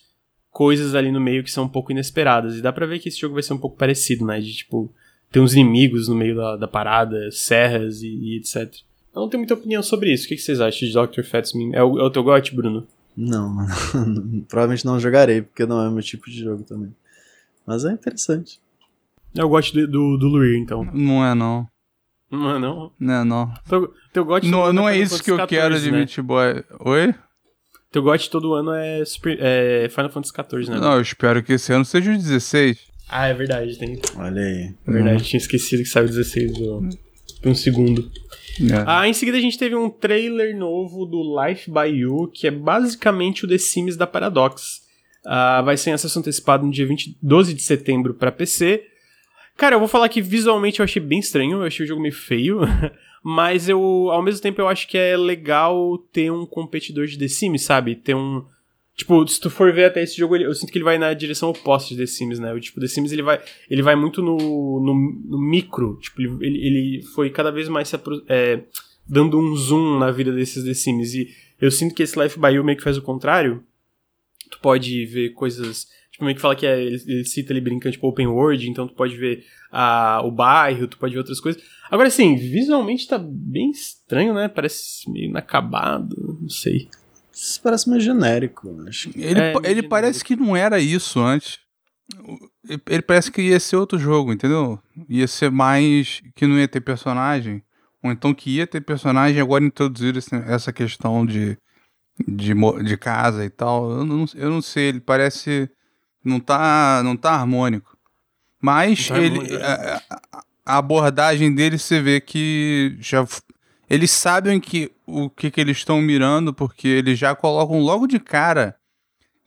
coisas ali no meio que são um pouco inesperadas. E dá pra ver que esse jogo vai ser um pouco parecido, né? De, tipo, ter uns inimigos no meio da, da parada, serras e, e, etc. Eu não tenho muita opinião sobre isso. O que, que vocês acham de Dr. Fatsman? É o, é o teu gote, Bruno? Não, [LAUGHS] provavelmente não jogarei, porque não é o meu tipo de jogo também. Mas é interessante. Eu gosto do, do, do Luir, então. Não é, não. Não é, não? Não é, não. Teu, teu gote não, não é isso que eu 14, quero de né? Meat Boy. Oi? Teu gote todo ano é, Super, é Final Fantasy XIV, né? Não, eu espero que esse ano seja o 16. Ah, é verdade. Tem... Olha aí. É verdade, hum. tinha esquecido que saiu o 16 do... por um segundo. É. Ah, em seguida a gente teve um trailer novo do Life by You, que é basicamente o The Sims da Paradox. Uh, vai ser em acesso antecipado no dia 20, 12 de setembro para PC. Cara, eu vou falar que visualmente eu achei bem estranho, eu achei o jogo meio feio, [LAUGHS] mas eu, ao mesmo tempo, eu acho que é legal ter um competidor de The Sims, sabe? Ter um, Tipo, se tu for ver até esse jogo, eu sinto que ele vai na direção oposta de The Sims, né? O tipo, The Sims ele vai, ele vai muito no, no, no micro. Tipo, ele, ele foi cada vez mais se é, dando um zoom na vida desses The Sims. E eu sinto que esse Life by You meio que faz o contrário. Tu pode ver coisas. Tipo, meio que fala que é, ele, ele cita, ele brinca, tipo, open world, então tu pode ver a, o bairro, tu pode ver outras coisas. Agora, assim, visualmente tá bem estranho, né? Parece meio inacabado, não sei. Isso parece mais genérico. Acho. Ele, é, ele genérico. parece que não era isso antes. Ele parece que ia ser outro jogo, entendeu? Ia ser mais. que não ia ter personagem. Ou então que ia ter personagem agora introduzir essa questão de, de, de casa e tal. Eu não, eu não sei, ele parece. Não tá, não tá harmônico. Mas tá ele, harmônico. A, a, abordagem dele você vê que já eles sabem que o que, que eles estão mirando, porque eles já colocam logo de cara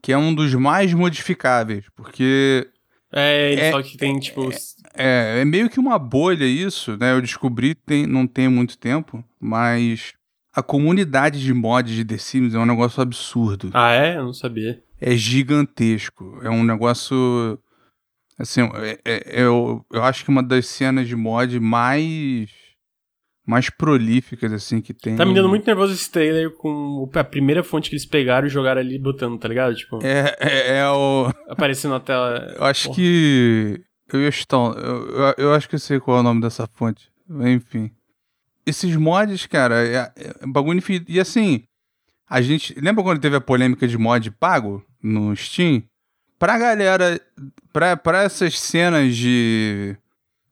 que é um dos mais modificáveis, porque. É, ele é, fala que tem, tipo. É, é, é, meio que uma bolha isso, né? Eu descobri tem, não tem muito tempo, mas a comunidade de mods de The Sims é um negócio absurdo. Ah, é? Eu não sabia. É gigantesco. É um negócio. Assim, é, é, eu, eu acho que uma das cenas de mod mais mais prolíficas, assim, que tem. Tá me dando muito nervoso esse trailer com a primeira fonte que eles pegaram e jogaram ali botando, tá ligado? Tipo. É, é, é o. Aparecendo na tela. Eu acho Porra. que. Eu, estou, eu, eu, eu acho que eu sei qual é o nome dessa fonte. Enfim. Esses mods, cara, é, é bagulho infinito. E assim, a gente. Lembra quando teve a polêmica de mod pago no Steam? Pra galera. Pra, pra essas cenas de.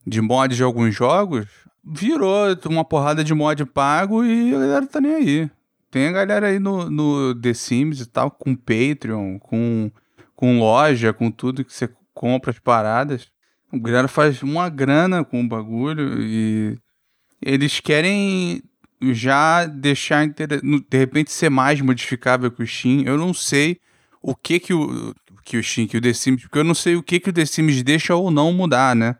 De mods de alguns jogos, virou uma porrada de mod pago e a galera tá nem aí. Tem a galera aí no, no The Sims e tal, com Patreon, com, com loja, com tudo que você compra as paradas. A galera faz uma grana com o bagulho e eles querem já deixar de repente ser mais modificável que o Steam. Eu não sei o que que o que o Steam, que o The Sims, porque eu não sei o que que o The Sims deixa ou não mudar, né?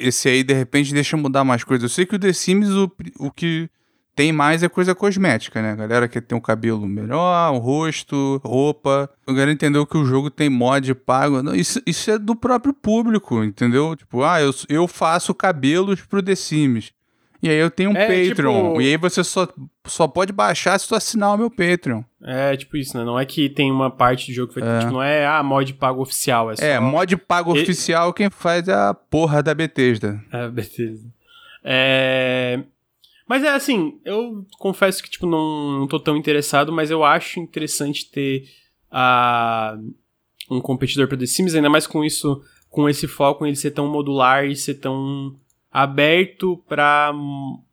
esse aí, de repente, deixa mudar mais coisas. Eu sei que o The Sims, o, o que tem mais é coisa cosmética, né? A galera quer ter um cabelo melhor, um rosto, roupa. A galera entendeu que o jogo tem mod pago. Não, isso, isso é do próprio público, entendeu? Tipo, ah, eu, eu faço cabelos pro The Sims. E aí eu tenho um é, Patreon. Tipo... E aí você só, só pode baixar se tu assinar o meu Patreon. É, tipo isso, né? Não é que tem uma parte do jogo que vai ter, é. tipo, não é, ah, mod pago oficial. É, só... é mod pago e... oficial quem faz é a porra da Bethesda. É, Bethesda. É... Mas é assim, eu confesso que, tipo, não, não tô tão interessado, mas eu acho interessante ter a... um competidor pra The Sims, ainda mais com isso, com esse foco em ele ser tão modular e ser tão aberto para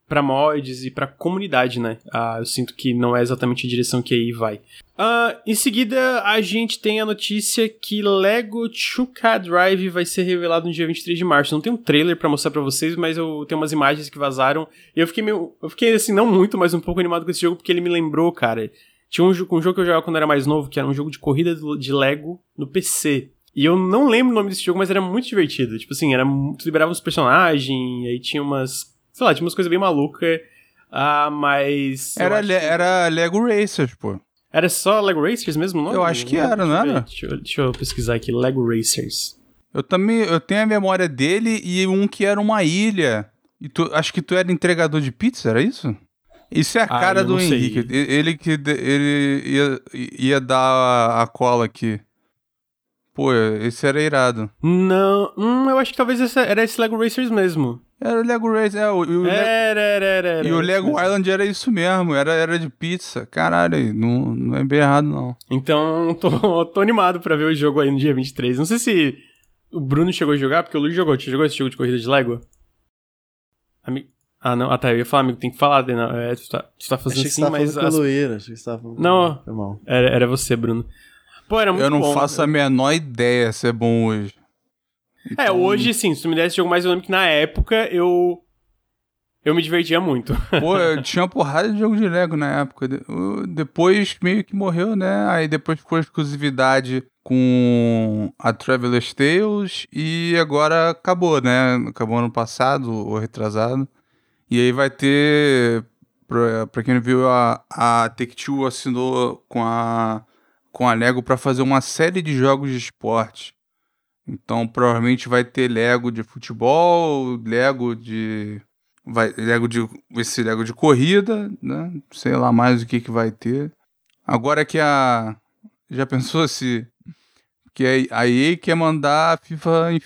para mods e para comunidade, né? Ah, eu sinto que não é exatamente a direção que aí vai. Uh, em seguida, a gente tem a notícia que Lego Chuka Drive vai ser revelado no dia 23 de março. Não tem um trailer para mostrar para vocês, mas eu tenho umas imagens que vazaram. E eu fiquei meio. Eu fiquei assim, não muito, mas um pouco animado com esse jogo, porque ele me lembrou, cara. Tinha um, um jogo que eu jogava quando era mais novo, que era um jogo de corrida de Lego no PC. E eu não lembro o nome desse jogo, mas era muito divertido. Tipo assim, era, tu liberava uns personagens, aí tinha umas. Sei lá, tinha umas coisas bem malucas. Ah, mas. Era, le que... era Lego Racers, pô. Era só Lego Racers mesmo nome? Eu acho que era, não era? Deixa eu, deixa eu pesquisar aqui, Lego Racers. Eu também, eu tenho a memória dele e um que era uma ilha. E tu, acho que tu era entregador de pizza, era isso? Isso é a ah, cara do Henrique. Ele que ele ia, ia dar a cola aqui. Pô, esse era irado. Não, hum, eu acho que talvez esse, era esse Lego Racers mesmo. Era o Lego Racers, é, o, o era, era, era, era, E o Lego mesmo. Island era isso mesmo, era, era de pizza. Caralho, não, não é bem errado, não. Então, [LAUGHS] tô, tô animado pra ver o jogo aí no dia 23. Não sei se o Bruno chegou a jogar, porque o Luiz jogou. Você jogou esse jogo de corrida de Lego? Amigo... Ah, não. Ah, tá. Eu ia falar, amigo, tem que falar, Dena. É, tu, tá, tu tá fazendo achei assim, que mas. As... Luíra, achei que você tava falando. Não, era, era você, Bruno. Pô, era muito Eu não bom, faço né? a menor ideia se é bom hoje. É, então... É, hoje sim, se tu me desse jogo mais, que na época eu. Eu me divertia muito. [LAUGHS] Pô, eu tinha uma porrada de jogo de Lego na época. Depois meio que morreu, né? Aí depois ficou exclusividade com a Traveler's Tales e agora acabou, né? Acabou ano passado ou retrasado. E aí vai ter. Pra, pra quem não viu, a, a Take-Two assinou com a, com a Lego para fazer uma série de jogos de esporte. Então provavelmente vai ter Lego de futebol, Lego de vai Lego de esse Lego de corrida, né? Sei lá mais o que que vai ter. Agora que a já pensou [LAUGHS] se que a EA quer mandar a FIFA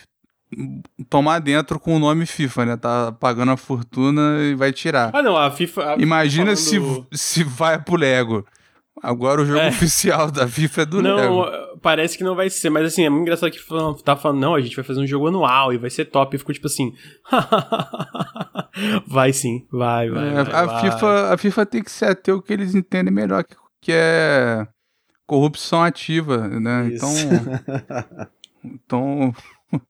tomar dentro com o nome FIFA, né? Tá pagando a fortuna e vai tirar. Ah, não, a FIFA. A Imagina falando... se, se vai pro Lego. Agora o jogo é. oficial da FIFA é do não, Lego. Não, parece que não vai ser, mas assim, é muito engraçado que tá falando, não, a gente vai fazer um jogo anual e vai ser top. E ficou tipo assim. [LAUGHS] vai sim, vai, vai. É, vai, a, vai. FIFA, a FIFA tem que ser até o que eles entendem melhor, que, que é corrupção ativa, né? Isso. Então. [LAUGHS] então. [LAUGHS]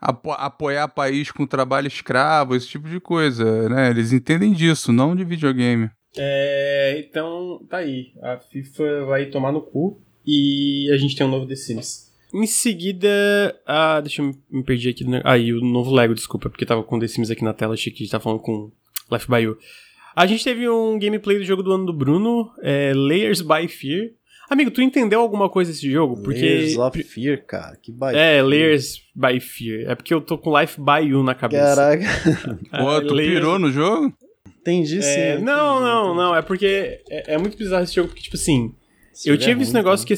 Apo apoiar país com trabalho escravo, esse tipo de coisa, né? Eles entendem disso, não de videogame. É, então, tá aí. A FIFA vai tomar no cu e a gente tem um novo The Sims. Em seguida, ah, deixa eu me perder aqui. Aí, ah, o novo Lego, desculpa, porque tava com The Sims aqui na tela, achei que a gente tava falando com Left by You. A gente teve um gameplay do jogo do ano do Bruno, é, Layers by Fear. Amigo, tu entendeu alguma coisa desse jogo? Porque... Layers of Fear, cara. Que by É, Fear. Layers by Fear. É porque eu tô com Life by You na cabeça. Caraca. Pô, [LAUGHS] tu Layers... pirou no jogo? Entendi, sim. É, não, entendi, não, entendi. não. É porque é, é, muito bizarro esse jogo, porque, tipo assim. Esse eu tive é esse negócio que.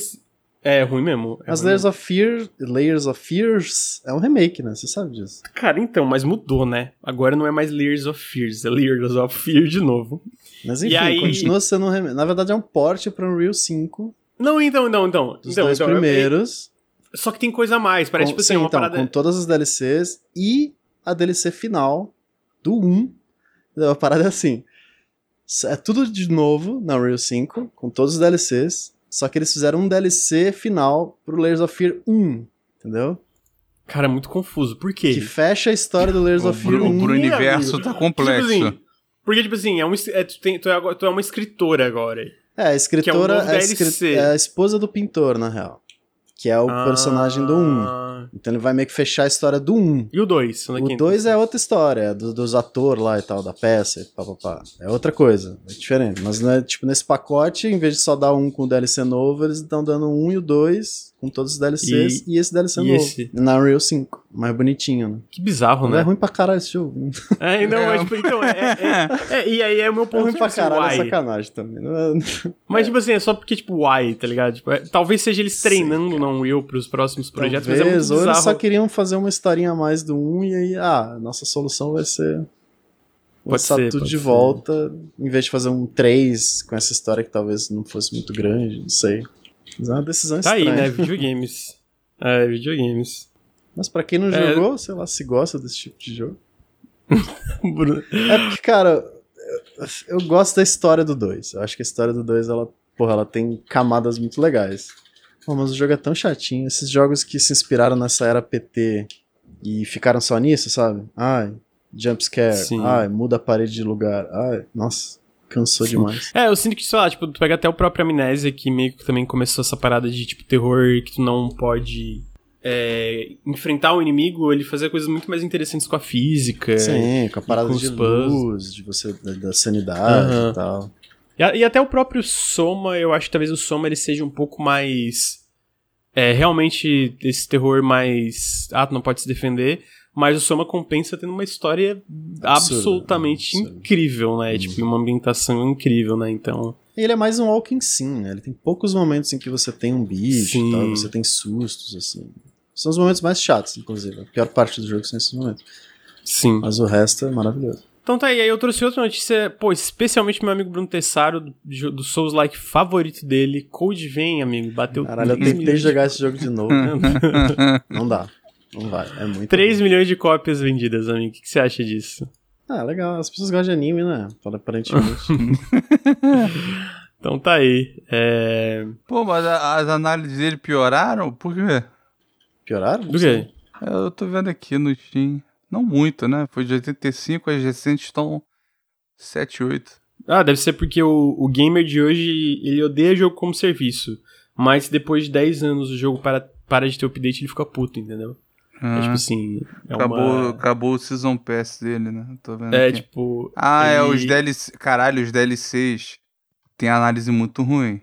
É ruim mesmo. É As ruim Layers mesmo. of Fear, Layers of Fears é um remake, né? Você sabe disso. Cara, então, mas mudou, né? Agora não é mais Layers of Fears, é Layers of Fear de novo. Mas enfim, aí... continua sendo um remake. Na verdade é um port para Unreal 5. Não, então, então, então. Dos então, dois então, primeiros. Eu... Só que tem coisa a mais, parece com, tipo assim, sim, uma então, parada... com todas as DLCs e a DLC final do 1. A parada é assim. É tudo de novo na Unreal 5, com todos os DLCs. Só que eles fizeram um DLC final pro Layers of Fear 1, entendeu? Cara, é muito confuso. Por quê? Que fecha a história do Layers of Fear 1. Pro universo tá complexo. Tipo assim, porque, tipo assim, é um, é, tu, tem, tu, é, tu é uma escritora agora. É, a escritora é, um é, a é, a esposa do pintor, na real. Que é o ah... personagem do 1. Então ele vai meio que fechar a história do 1. E o 2? O 2 é outra história, é do, dos atores lá e tal, da peça, e pá, pá, pá. É outra coisa, é diferente. Mas né, tipo, nesse pacote, em vez de só dar um com o DLC novo, eles estão dando um e o 2 com todos os DLCs e, e esse DLC e novo. Esse? Na Unreal 5. Mais bonitinho, né? Que bizarro, né? É ruim pra caralho esse jogo. É, não, é. mas tipo, então, é, é, é, E aí é o meu ponto. [LAUGHS] É ruim pra tipo assim, caralho, é sacanagem também. É? [LAUGHS] Mas, tipo assim, é só porque, tipo, why, tá ligado? Tipo, é, talvez seja eles treinando Sim, na Unreal pros próximos projetos, talvez, mas é muito bizarro. Ou eles só queriam fazer uma historinha a mais do 1 e aí, ah, nossa solução vai ser Pode ser, tudo de ser. volta, em vez de fazer um 3 com essa história que talvez não fosse muito grande, não sei. Mas é uma decisão tá estranha. Tá aí, né? Videogames. é, videogames. Mas pra quem não é... jogou, sei lá, se gosta desse tipo de jogo. [LAUGHS] é porque, cara, eu, eu gosto da história do 2. Eu acho que a história do 2, ela, porra, ela tem camadas muito legais. Pô, mas o jogo é tão chatinho. Esses jogos que se inspiraram nessa era PT e ficaram só nisso, sabe? Ai, jumpscare. Ai, muda a parede de lugar. Ai, nossa. Cansou demais. É, eu sinto que, sei lá, tipo, tu pega até o próprio Amnésia, que meio que também começou essa parada de, tipo, terror que tu não pode é, enfrentar o inimigo, ele fazia coisas muito mais interessantes com a física. Sim, com a parada com de luz, de você, da, da sanidade uhum. e tal. E, e, até o próprio Soma, eu acho que talvez o Soma ele seja um pouco mais. É, realmente esse terror mais. Ah, tu não pode se defender. Mas o Soma compensa tendo uma história absurdo, absolutamente absurdo. incrível, né? Hum. Tipo, uma ambientação incrível, né? Então. Ele é mais um walking sim, né? Ele tem poucos momentos em que você tem um bicho tal, você tem sustos, assim. São os momentos mais chatos, inclusive. A pior parte do jogo são esses momentos. Sim. Mas o resto é maravilhoso. Então tá aí, aí eu trouxe outra notícia, pô, especialmente meu amigo Bruno Tessaro, do, do Souls Like favorito dele. Code vem, amigo, bateu Caralho, eu tentei jogar esse jogo de novo. [LAUGHS] Não dá. Não vai, é muito 3 bom. milhões de cópias vendidas, amigo. O que, que você acha disso? Ah, legal. As pessoas gostam de anime, né? Aparentemente. [LAUGHS] então tá aí. É... Pô, mas as análises dele pioraram? Por quê? Pioraram? Do quê? Eu tô vendo aqui no Steam. Não muito, né? Foi de 85, as recentes estão 7, 8. Ah, deve ser porque o, o gamer de hoje, ele odeia jogo como serviço. Mas depois de 10 anos o jogo para, para de ter update, ele fica puto, entendeu? É tipo assim. É acabou, uma... acabou o Season Pass dele, né? Tô vendo É aqui. tipo. Ah, é ele- os DLC. Caralho, os DLCs tem análise muito ruim.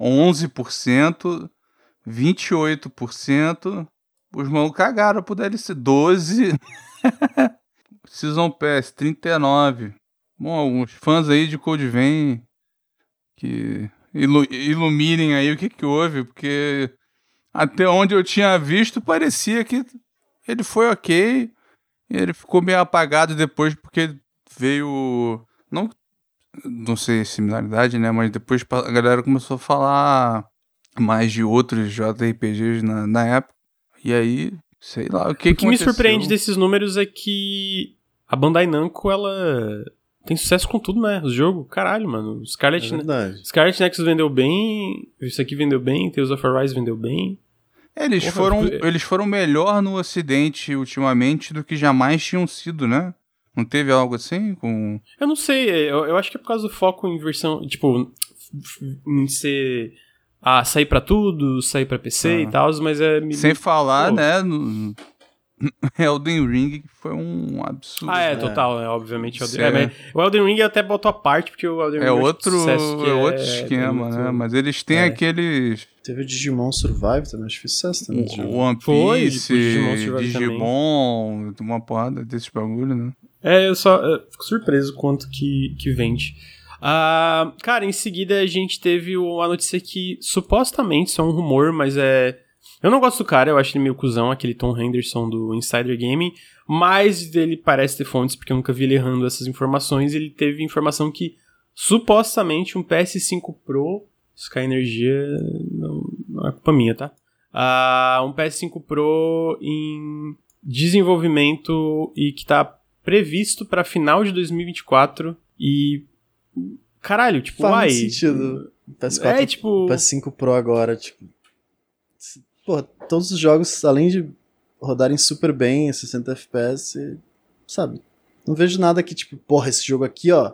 11%, 28%. Os malucos cagaram pro DLC. 12%. [LAUGHS] Season Pass, 39%. Bom, alguns fãs aí de Code Vein que ilu- iluminem aí o que que houve, porque até onde eu tinha visto parecia que ele foi ok. Ele ficou meio apagado depois porque veio. Não, não sei similaridade, né? Mas depois a galera começou a falar mais de outros JRPGs na, na época. E aí, sei lá, o que O que me surpreende desses números é que a Bandai Namco, ela tem sucesso com tudo, né? O jogo, caralho, mano. É Scarlet, verdade. Scarlet Nexus vendeu bem, isso aqui vendeu bem, Tales of Arise vendeu bem. Eles, Porra, foram, eu- eles foram melhor no Ocidente ultimamente do que jamais tinham sido, né? Não teve algo assim com. Eu não sei, eu, eu acho que é por causa do foco em versão, tipo, em ser. Ah, sair pra tudo, sair pra PC Ah. e tal, mas é. Sem falar, Pô. né? No... [LAUGHS] Elden Ring, que foi um absurdo. Ah, é, É. total, né? Obviamente. o Elden, Sim. é, mas o Elden Ring até boto a parte, porque o Elden Ring É eu acho outro, sucesso que é outro é- esquema, é muito- né? Mas eles têm é. aqueles. Teve o Digimon Survive também, acho que sucesso também. O. One Foi, Piece, o Digimon Survive Digimon, uma porrada desses bagulho, né? É, eu só eu fico surpreso quanto que, que vende. Ah, cara, em seguida a gente teve o- a notícia que supostamente, isso é um rumor, mas é. Eu não gosto do cara, eu acho ele meio cuzão, aquele Tom Henderson do Insider Gaming, mas ele parece ter fontes, porque eu nunca vi ele errando essas informações. Ele teve informação que supostamente um PS5 Pro, Sky Energia, não, não é culpa minha, tá? Ah, um PS5 Pro em desenvolvimento e que tá previsto pra final de 2024 e caralho, tipo, Faz uai. sentido. PS4, É, tipo, PS5 Pro agora, tipo. Porra, todos os jogos, além de rodarem super bem em 60 FPS, sabe? Não vejo nada que, tipo, porra, esse jogo aqui, ó.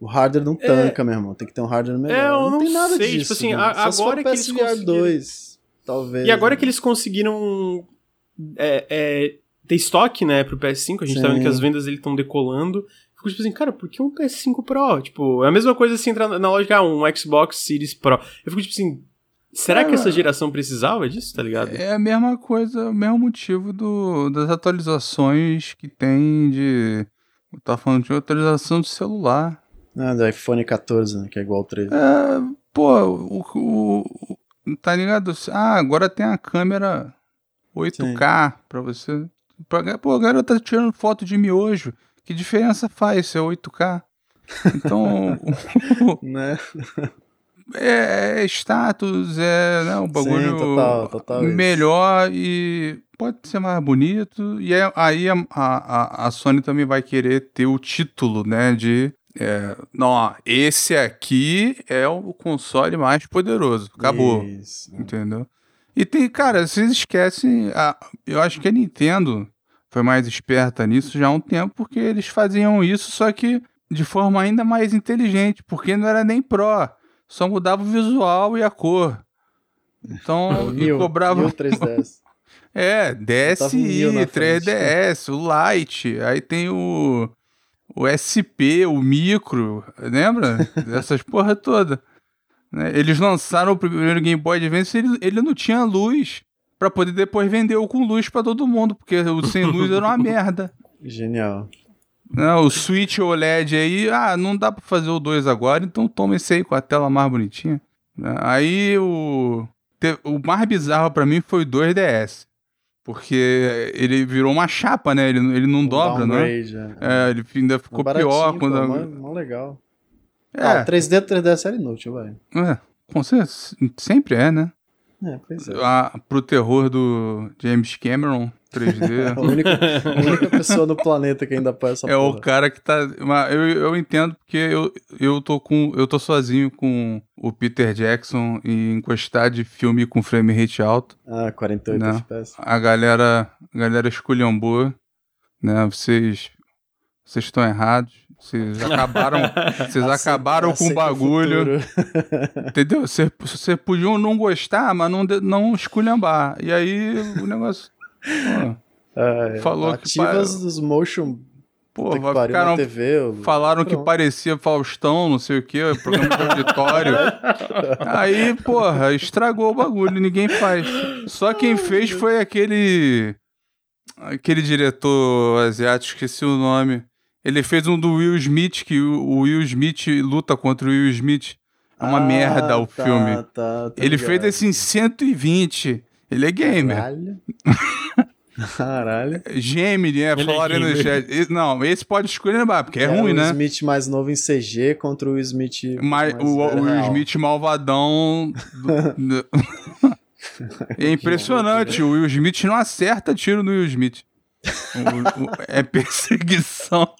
O hardware não tanca, meu irmão. Tem que ter um hardware melhor. É, eu não tem nada sei, disso. tipo assim, a- se agora que eles conseguiram- 2, talvez. E agora né? que eles conseguiram é, é, ter estoque, né, pro PS5, a gente tá Sim. vendo que as vendas dele estão decolando. Fico tipo assim, cara, por que um PS5 Pro? Tipo, é a mesma coisa assim, entrar na lógica, ah, um Xbox Series Pro. Eu fico tipo assim, será É, que essa mas- geração precisava disso, tá ligado? É a mesma coisa, o mesmo motivo do, das atualizações que tem de. Eu tava falando de atualização de celular. Ah, do iPhone 14, né? Que é igual ao 13. É, pô, o, o- o- Tá ligado? Ah, agora tem a câmera 8K pra você. Pra- Pô, a galera tá tirando foto de miojo. Que diferença faz se é 8K? Então, [LAUGHS] Né? [LAUGHS] é, é status, é né, um bagulho total, total isso. melhor e pode ser mais bonito. E aí, aí a, a, a Sony também vai querer ter o título, né? De. É, não, ó, esse aqui é o console mais poderoso. Acabou. Isso. Entendeu? E tem, cara, vocês esquecem. A, eu acho que a Nintendo foi mais esperta nisso já há um tempo, porque eles faziam isso, só que de forma ainda mais inteligente, porque não era nem Pro, só mudava o visual e a cor. Então, [LAUGHS] e cobrava. New 3DS. [LAUGHS] É, mil DSi, na frente. 3DS, o Lite, aí tem o, o SP, o Micro, lembra? [LAUGHS] Dessas porra toda. Né? Eles lançaram o primeiro Game Boy Advance, ele, ele não tinha luz pra poder depois vender o com luz pra todo mundo, porque o sem luz era uma merda. Genial. Né? O Switch OLED aí, ah, não dá pra fazer o 2 agora, então toma esse aí com a tela mais bonitinha. Né? Aí o, o mais bizarro pra mim foi o 2DS. Porque ele virou uma chapa, né? Ele, ele não Um dobra, né? é. É, ele ainda ficou Baratinho, pior pô, quando. mó, mó legal. É, Ah, 3D 3DS era inútil, vai. é, com certeza, sempre é, né? É, pois é. Ah, pro terror do James Cameron 3D. [LAUGHS] A única, a única pessoa no planeta que ainda apoia essa É o porra. cara que tá. Eu, eu entendo porque eu, eu tô com. Eu tô sozinho com o Peter Jackson e encostar de filme com frame rate alto. Ah, 48 Não. FPS. A galera. A galera esculhambou, né? Vocês. Vocês estão errados. Vocês acabaram, [LAUGHS] vocês acabaram com o bagulho. [LAUGHS] Entendeu? Vocês podiam não gostar, mas não, não esculhambar. E aí o negócio. é, falou ativas que. dos motion Pô, ficaram, TV, falaram Pronto. que parecia Faustão, não sei o que, programa de auditório. [LAUGHS] Aí, porra, estragou o bagulho, ninguém faz. Só quem fez foi aquele. Aquele diretor asiático, esqueci o nome. Ele fez um do Will Smith, que o Will Smith luta contra o Will Smith. É uma ah, merda o tá, filme. Tá, tá Ele ligado. fez assim 120. Ele é gamer. Caralho. [LAUGHS] Caralho. Gemini, é, falaram é no chat. Não, esse pode escolher, porque é, é ruim, né? O Smith mais novo em CG contra o Smith. Mais, mais o, o Will Smith malvadão. Do... [LAUGHS] [LAUGHS] é impressionante, o Will Smith não acerta tiro no Will Smith. O, o, é perseguição.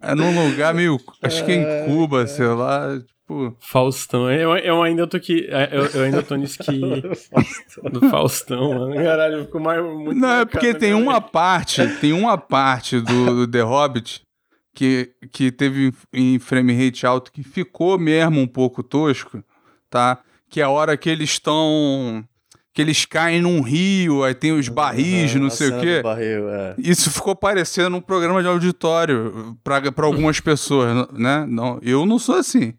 É num lugar meio. Acho que é em Cuba, sei lá. Tipo... Faustão. Eu, eu ainda tô aqui. É, eu, eu ainda tô nisso que. do Faustão, mano. Caralho, ficou mais. Muito Não, é porque tem uma parte. Tem uma parte do, do The Hobbit que, que teve em frame rate alto que ficou mesmo um pouco tosco, tá? Que é a hora que eles estão que eles caem num rio, aí tem os barris, uhum, não sei o quê. Barril, é. Isso ficou parecendo um programa de auditório para algumas pessoas, né? Não, eu não sou assim.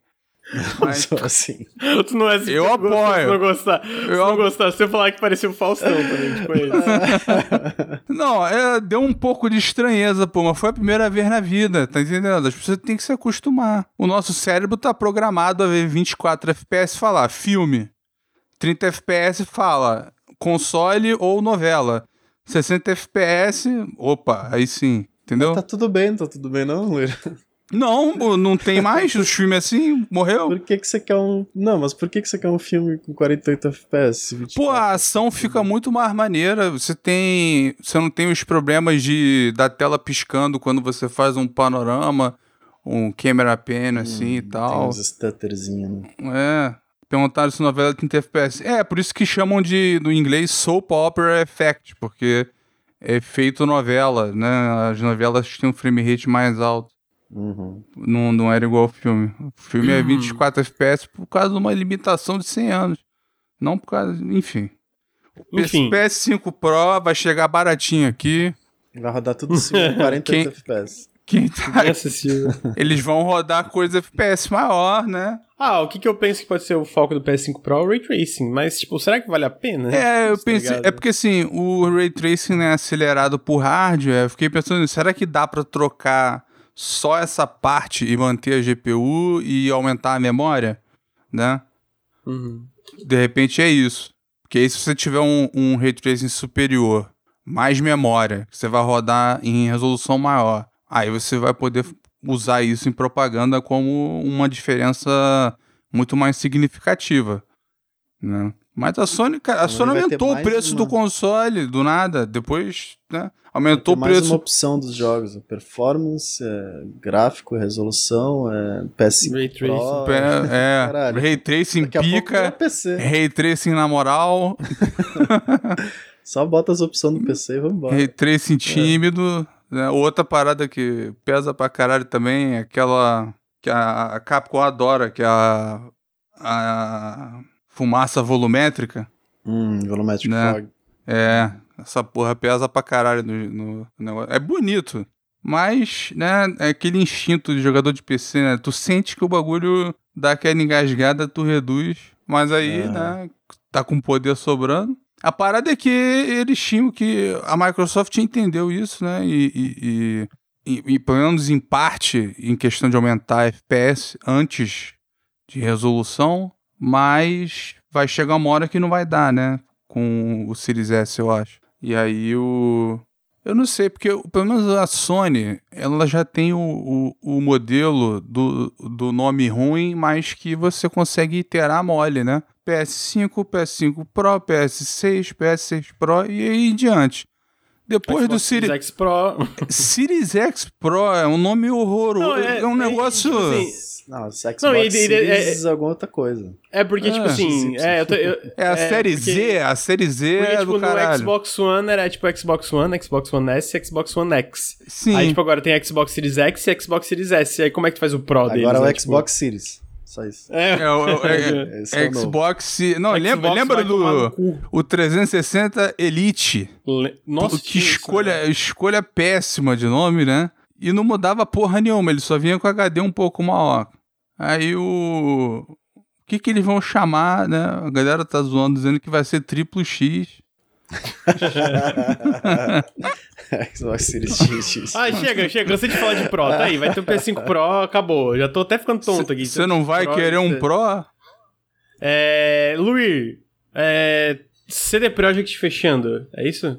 [LAUGHS] Mas... sou assim. Tu não é assim. Eu apoio. Se não gostar. Eu... não gostar, se eu falar que parecia o Faustão também, tipo [LAUGHS] isso. não, é, deu um pouco de estranheza, pô, mas foi a primeira vez na vida, tá entendendo? As pessoas têm que se acostumar. O nosso cérebro tá programado a ver 24 FPS falar filme. 30 FPS fala console ou novela. 60 FPS, opa, aí sim, entendeu? Mas tá tudo bem, tá tudo bem não, Luiz? Não, não tem mais os filmes assim, morreu. Por que, que você quer um. Não, mas por que, que você quer um filme com 48 FPS? 24? Pô, a ação fica muito mais maneira. Você tem. Você não tem os problemas de da tela piscando quando você faz um panorama, um camera pen assim hum, e tal. Tem uns stutterzinhos, né? É. Perguntaram se novela tem 30 FPS. É, por isso que chamam de, no inglês, soap opera effect, porque é feito novela, né? As novelas têm um frame rate mais alto. Uhum. Não, não era igual ao filme. O filme é 24 FPS por causa de uma limitação de 100 anos. Não por causa. Enfim. O enfim. PS5 Pro vai chegar baratinho aqui. Vai rodar tudo 48 [LAUGHS] Quem... FPS. Quem tá... [LAUGHS] Eles vão rodar coisa FPS maior, né? Ah, o que, que eu penso que pode ser o foco do PS5 Pro é o Ray Tracing, mas, tipo, será que vale a pena? É, eu tá pensei, é porque assim, o Ray Tracing é acelerado por hardware, eu fiquei pensando, será que dá para trocar só essa parte e manter a GPU e aumentar a memória, né? Uhum. De repente é isso. Porque aí se você tiver um, um Ray Tracing superior, mais memória, você vai rodar em resolução maior, Aí você vai poder usar isso em propaganda como uma diferença muito mais significativa, né? Mas a Sony, cara, a Sony aumentou o preço uma... do console do nada, depois, né? Aumentou o preço. Mais uma opção dos jogos, performance, é, gráfico, resolução, é, PS5 Ray Tracing. É, é Ray Tracing pica, Ray Tracing na moral. [LAUGHS] Só bota as opções do PC e vamos embora. Ray Tracing tímido, né? Outra parada que pesa pra caralho também é aquela que a, a Capcom adora, que é a, a fumaça volumétrica. Hum, volumetric né? fog. É, essa porra pesa pra caralho no, no, negócio. É bonito, mas, né, é aquele instinto de jogador de PC, né? Tu sente que o bagulho dá aquela engasgada, tu reduz, mas aí, é. né, tá com poder sobrando. A parada é que eles tinham que. A Microsoft entendeu isso, né? E, e, e, e, pelo menos em parte, em questão de aumentar FPS antes de resolução, mas vai chegar uma hora que não vai dar, né? Com o Series S, eu acho. E aí o. Eu não sei, porque pelo menos a Sony, ela já tem o, o, o, modelo do, do nome ruim, mas que você consegue iterar mole, né? PS5, PS5 Pro, PS6, PS6 Pro e aí em diante. Depois Xbox do Series X Pro. [LAUGHS] Series X Pro é um nome horroroso. Não, é, um negócio. tipo assim, Não, Xbox Não, ele- ele- Series é alguma outra coisa. é porque, tipo Ah, assim. É, eu tô- eu- É a série porque- Z, a série Z Porque, é tipo, do no caralho. Xbox One era tipo Xbox One, Xbox One S e Xbox One X. Sim. Aí, tipo, agora tem Xbox Series X e Xbox Series S. Aí como é que tu faz o Pro deles? Agora é né, o tipo? Xbox Series. Só isso. É, É, o- [LAUGHS] é- é o novo. Xbox. Não, Xbox lembra, lembra do o 360 Elite? Le- Nossa, que isso, escolha, né? escolha péssima de nome, né? E não mudava porra nenhuma, ele só vinha com HD um pouco maior. Aí o. O que que eles vão chamar, né? A galera tá zoando, dizendo que vai ser triplo X. Xbox Series X. Ah, chega, chega, cansei de falar de Pro. Tá aí, vai ter o PS5 Pro, acabou. Já tô até ficando tonto aqui. Você não vai Pro, querer um Pro? É. Luir, é. CD Projekt fechando, é isso?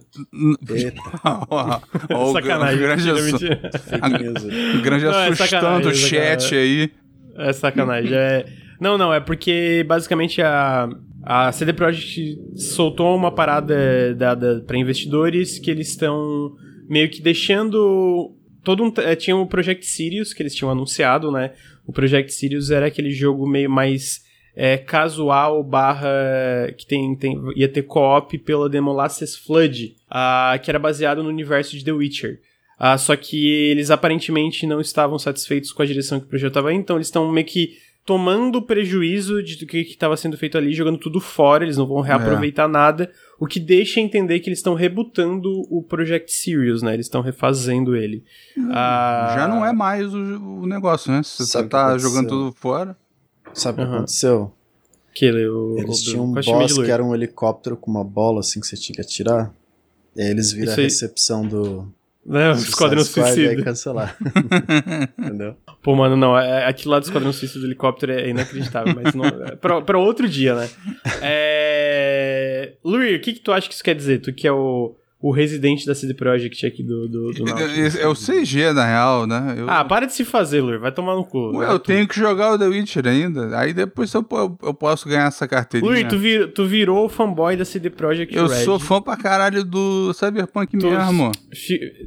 Eita, [LAUGHS] Sacanagem. grande, assu- [LAUGHS] grande Não, é assustando sacanagem, o é chat aí. É sacanagem. É... Não, não, é porque basicamente a, a CD Projekt soltou uma parada dada para investidores que eles estão meio que deixando. Todo um, eh, tinha o Project Sirius que eles tinham anunciado, né? O Project Sirius era aquele jogo meio mais eh, casual barra que tem, tem, ia ter co-op pela demo Lasses Flood, ah, que era baseado no universo de The Witcher. Ah, só que eles aparentemente não estavam satisfeitos com a direção que o projeto estava então eles estão meio que tomando prejuízo de do que estava sendo feito ali, jogando tudo fora, eles não vão reaproveitar nada, o que deixa entender que eles estão rebutando o Project Sirius, né? Eles estão refazendo ele. Ah, Já não é mais o, o negócio, né? Se você o que tá jogando tudo fora. Sabe o que aconteceu? Que ele, o, Eles o- tinham um boss que era um helicóptero com uma bola assim que você tinha que atirar. E aí eles viram Isso a aí. recepção do Né, o Esquadrão Suicida. cancelar. [LAUGHS] Entendeu? Pô, mano, não, é, aquilo lá do Esquadrão Suicida do helicóptero é inacreditável, mas não, é pra, pra outro dia, né? É... Luir, o que, que tu acha que isso quer dizer? Tu que é o, o residente da CD Projekt aqui do, do, do Nautilus. É, é o CG, na real, né? Eu, Ah, para de se fazer, Luir, vai tomar no cu. Ué, eu Tu- tenho que jogar o The Witcher ainda. Aí depois eu, eu posso ganhar essa carteirinha. Luir, tu, vir, tu virou fanboy da CD Projekt eu Red. sou fã pra caralho do Cyberpunk Tu- mesmo.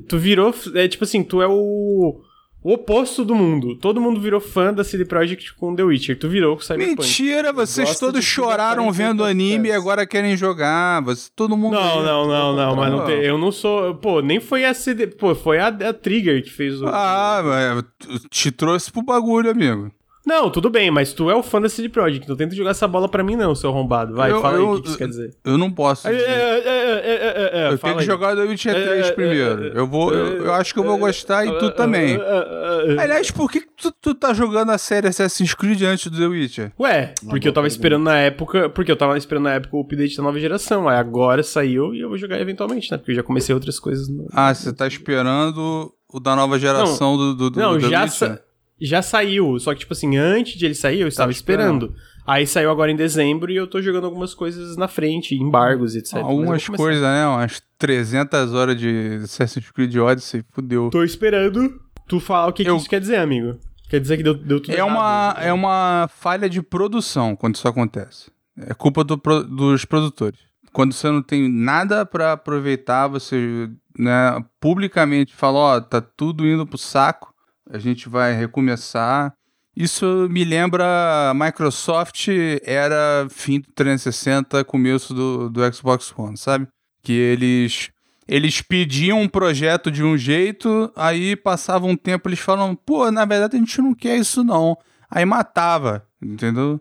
Tu virou, é tipo assim, tu é o, o oposto do mundo. Todo mundo virou fã da CD Projekt com The Witcher. Tu virou com Cyberpunk. Mentira, vocês Gosta todos choraram vendo anime e agora querem jogar. Você, todo mundo. Não, não, não, não, mas não tem, eu não sou. Pô, nem foi a CD. Pô, foi a, a Trigger que fez o. Ah, te trouxe pro bagulho, amigo. Não, tudo bem, mas tu é o fã da CD Projekt. Não tenta jogar essa bola pra mim, não, seu arrombado. Vai, Eu- fala aí eu- o que, que isso quer dizer. Eu não posso. É, é, é, é, é, é, é, eu tenho que aí. jogar o The Witcher É, 3 é, primeiro. é, Eu vou. Eu, eu acho que eu vou gostar e tu também. É, é, é, é. Aliás, por que que tu, tu tá jogando a série Assassin's Creed antes do The Witcher? Ué, porque eu tava esperando na época. Porque eu tava esperando na época o update da nova geração. Aí agora saiu e eu vou jogar eventualmente, né? Porque eu já comecei outras coisas. No... Ah, você tá esperando o da nova geração do, do, do Não, The já, Witcher? sa- já saiu. Só que, tipo assim, antes de ele sair, eu estava esperando. esperando. Aí saiu agora em dezembro e eu tô jogando algumas coisas na frente, embargos, etc. Mas eu vou Algumas coisas, né? Umas 300 horas de Assassin's Creed Odyssey, fudeu. Tô esperando tu falar o que, que Eu- isso quer dizer, amigo. Quer dizer que deu, deu tudo É errado. uma, é uma falha de produção quando isso acontece. É culpa do dos produtores. Quando você não tem nada pra aproveitar, você né, publicamente fala, ó, tá tudo indo pro saco, a gente vai recomeçar. Isso me lembra a Microsoft era fim do 360, começo do, do Xbox One, sabe? Que eles eles pediam um projeto de um jeito, aí passava um tempo eles falam, pô, na verdade a gente não quer isso não. Aí matava, entendeu?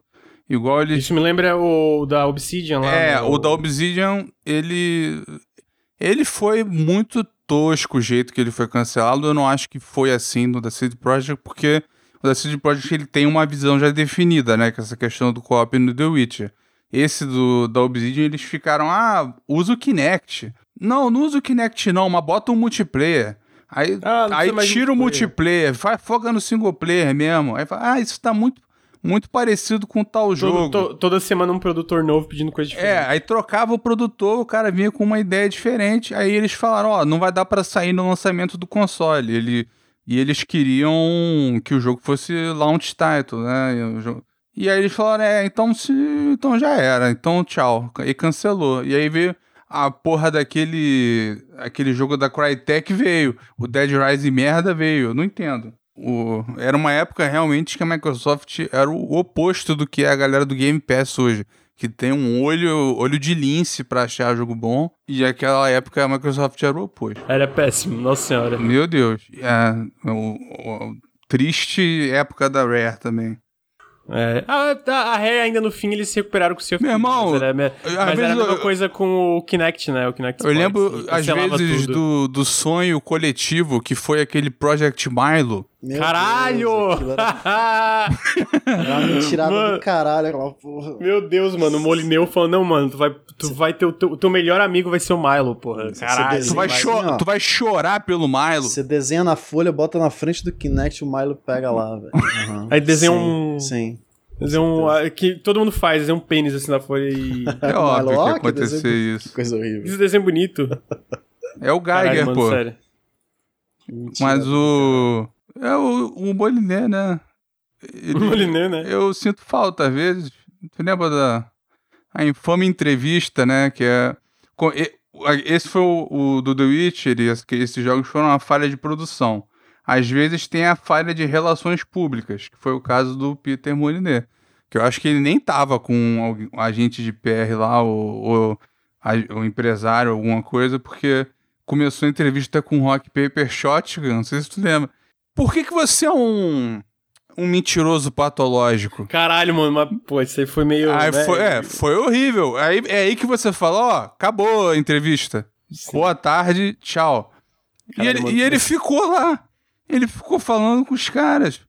Igual eles Isso me lembra o da Obsidian lá. é, né? o da Obsidian, ele. Ele foi muito tosco o jeito que ele foi cancelado. Eu não acho que foi assim no da CD Projekt, porque o da CD Projekt ele tem uma visão já definida, né? Que essa questão do co-op no The Witcher. Esse do da Obsidian, eles ficaram, ah, usa o Kinect. Não, não usa o Kinect, não, mas bota um multiplayer. Aí, Ah, aí tira o multiplayer. multiplayer, vai, foca no single player mesmo. Aí fala, ah, isso tá muito, muito parecido com tal jogo. to- toda semana um produtor novo pedindo coisa diferente. É, aí trocava o produtor, o cara vinha com uma ideia diferente, aí eles falaram, ó, não vai dar pra sair no lançamento do console. Ele, e eles queriam que o jogo fosse launch title, né? E, e aí eles falaram, é, então, se, então já era, então tchau. E cancelou. E aí veio a porra daquele aquele jogo da Crytek veio, o Dead Rising merda veio, eu não entendo. O, era uma época realmente que a Microsoft era o oposto do que é a galera do Game Pass hoje que tem um olho, olho de lince para achar jogo bom, e aquela época a Microsoft era o oposto. Era péssimo, nossa senhora. Meu Deus. É, o, o, triste época da Rare também. É, a, a Rare ainda no fim eles se recuperaram com o seu Meu irmão, mas era, mas era a mesma coisa com o Kinect, né? O Kinect eu lembro, às vezes, do, do sonho coletivo que foi aquele Project Milo. Meu caralho! Deus, era... [LAUGHS] era uma mentirada do caralho aquela porra. Meu Deus, mano, o Molineu falou, não, mano, tu vai, tu vai ter o teu, teu melhor amigo vai ser o Milo, porra. Caralho. Tu vai, cho assim, tu vai chorar pelo Milo. Você desenha na folha, bota na frente do Kinect, o Milo pega lá, velho. Uhum. Aí desenha sim, um... Sim. Fazer um. Que todo mundo faz, é um pênis assim na folha e. [LAUGHS] É óbvio que acontecer isso. Que coisa horrível. Esse desenho bonito. É o Geiger, Caralho, pô. sério. Mas o. É o, o Moliné, né? Ele, o Moliné, né? Eu sinto falta, às vezes. Tu lembra da. A infame entrevista, né? Que é. Esse foi o, o do The Witcher, que esses jogos foram uma falha de produção. Às vezes tem a falha de relações públicas, que foi o caso do Peter Moliné. Que eu acho que ele nem tava com um agente de PR lá, ou, ou o empresário, alguma coisa, porque começou a entrevista com Rock Paper Shotgun, não sei se tu lembra. Por que, que você é um, um mentiroso patológico? Caralho, mano, mas pô, isso aí foi meio. Aí foi, é, foi horrível. Aí, é aí que você fala, ó, acabou a entrevista. Sim. Boa tarde, tchau. Caralho, e ele, e ele ficou lá. Ele ficou falando com os caras.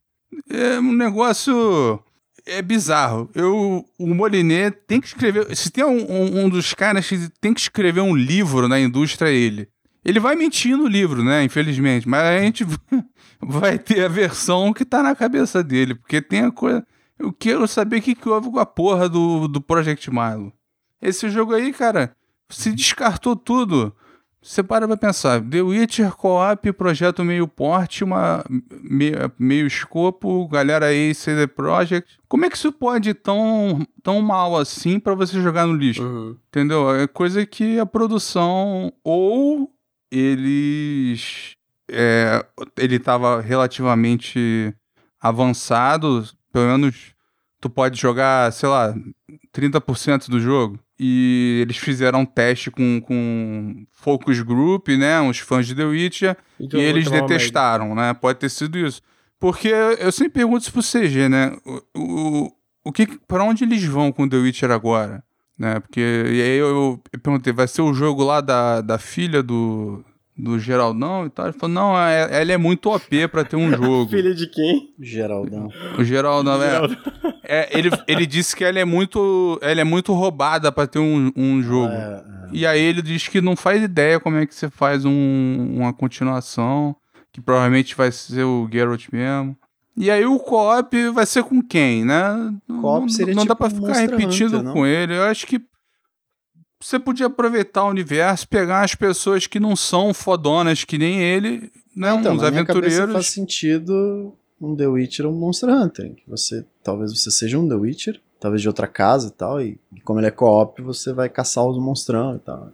É um negócio. É bizarro. Eu, o Moliné tem que escrever. Se tem um, um, um, dos caras que tem que escrever um livro na indústria, é ele. Ele vai mentir no livro, né? Infelizmente. Mas a gente [LAUGHS] vai ter a versão que tá na cabeça dele. Porque tem a coisa. Eu quero saber o que, que houve com a porra do, do Project Milo. Esse jogo aí, cara, se descartou tudo. Você para pra pensar, The Witcher Co-op, projeto meio porte, uma, meio, meio escopo, galera aí, CD Projekt. Como é que isso pode ir tão, tão mal assim para você jogar no lixo? Uhum. Entendeu? É coisa que a produção ou eles... É, ele estava relativamente avançado, pelo menos tu pode jogar, sei lá, 30% do jogo e eles fizeram um teste com, com focus group, né, uns fãs de The Witcher, então, e eles detestaram, né, pode ter sido isso. Porque eu sempre pergunto isso pro CG, né, o, o, o que, pra onde eles vão com The Witcher agora? Né, porque, e aí eu, eu perguntei, vai ser o jogo lá da, da filha do, do Geraldão e tal. Ele falou, não, é, ela é muito OP pra ter um [LAUGHS] jogo. Filha de quem? Geraldão. O Geraldão, é. é ele, ele disse que ela é muito, ela é muito roubada pra ter um, um jogo. É, é. E aí ele diz que não faz ideia como é que você faz um, uma continuação, que provavelmente vai ser o Geralt mesmo. E aí o co-op vai ser com quem, né? Co-op seria não, não tipo dá pra ficar repetindo Hunter, com ele. Eu acho que você podia aproveitar o universo, pegar as pessoas que não são fodonas que nem ele, né? Então, uns aventureiros. faz sentido um The Witcher ou um Monster Hunter. Que você, talvez você seja um The Witcher, talvez de outra casa e tal, e, como ele é co-op, você vai caçar os monstrão e tal.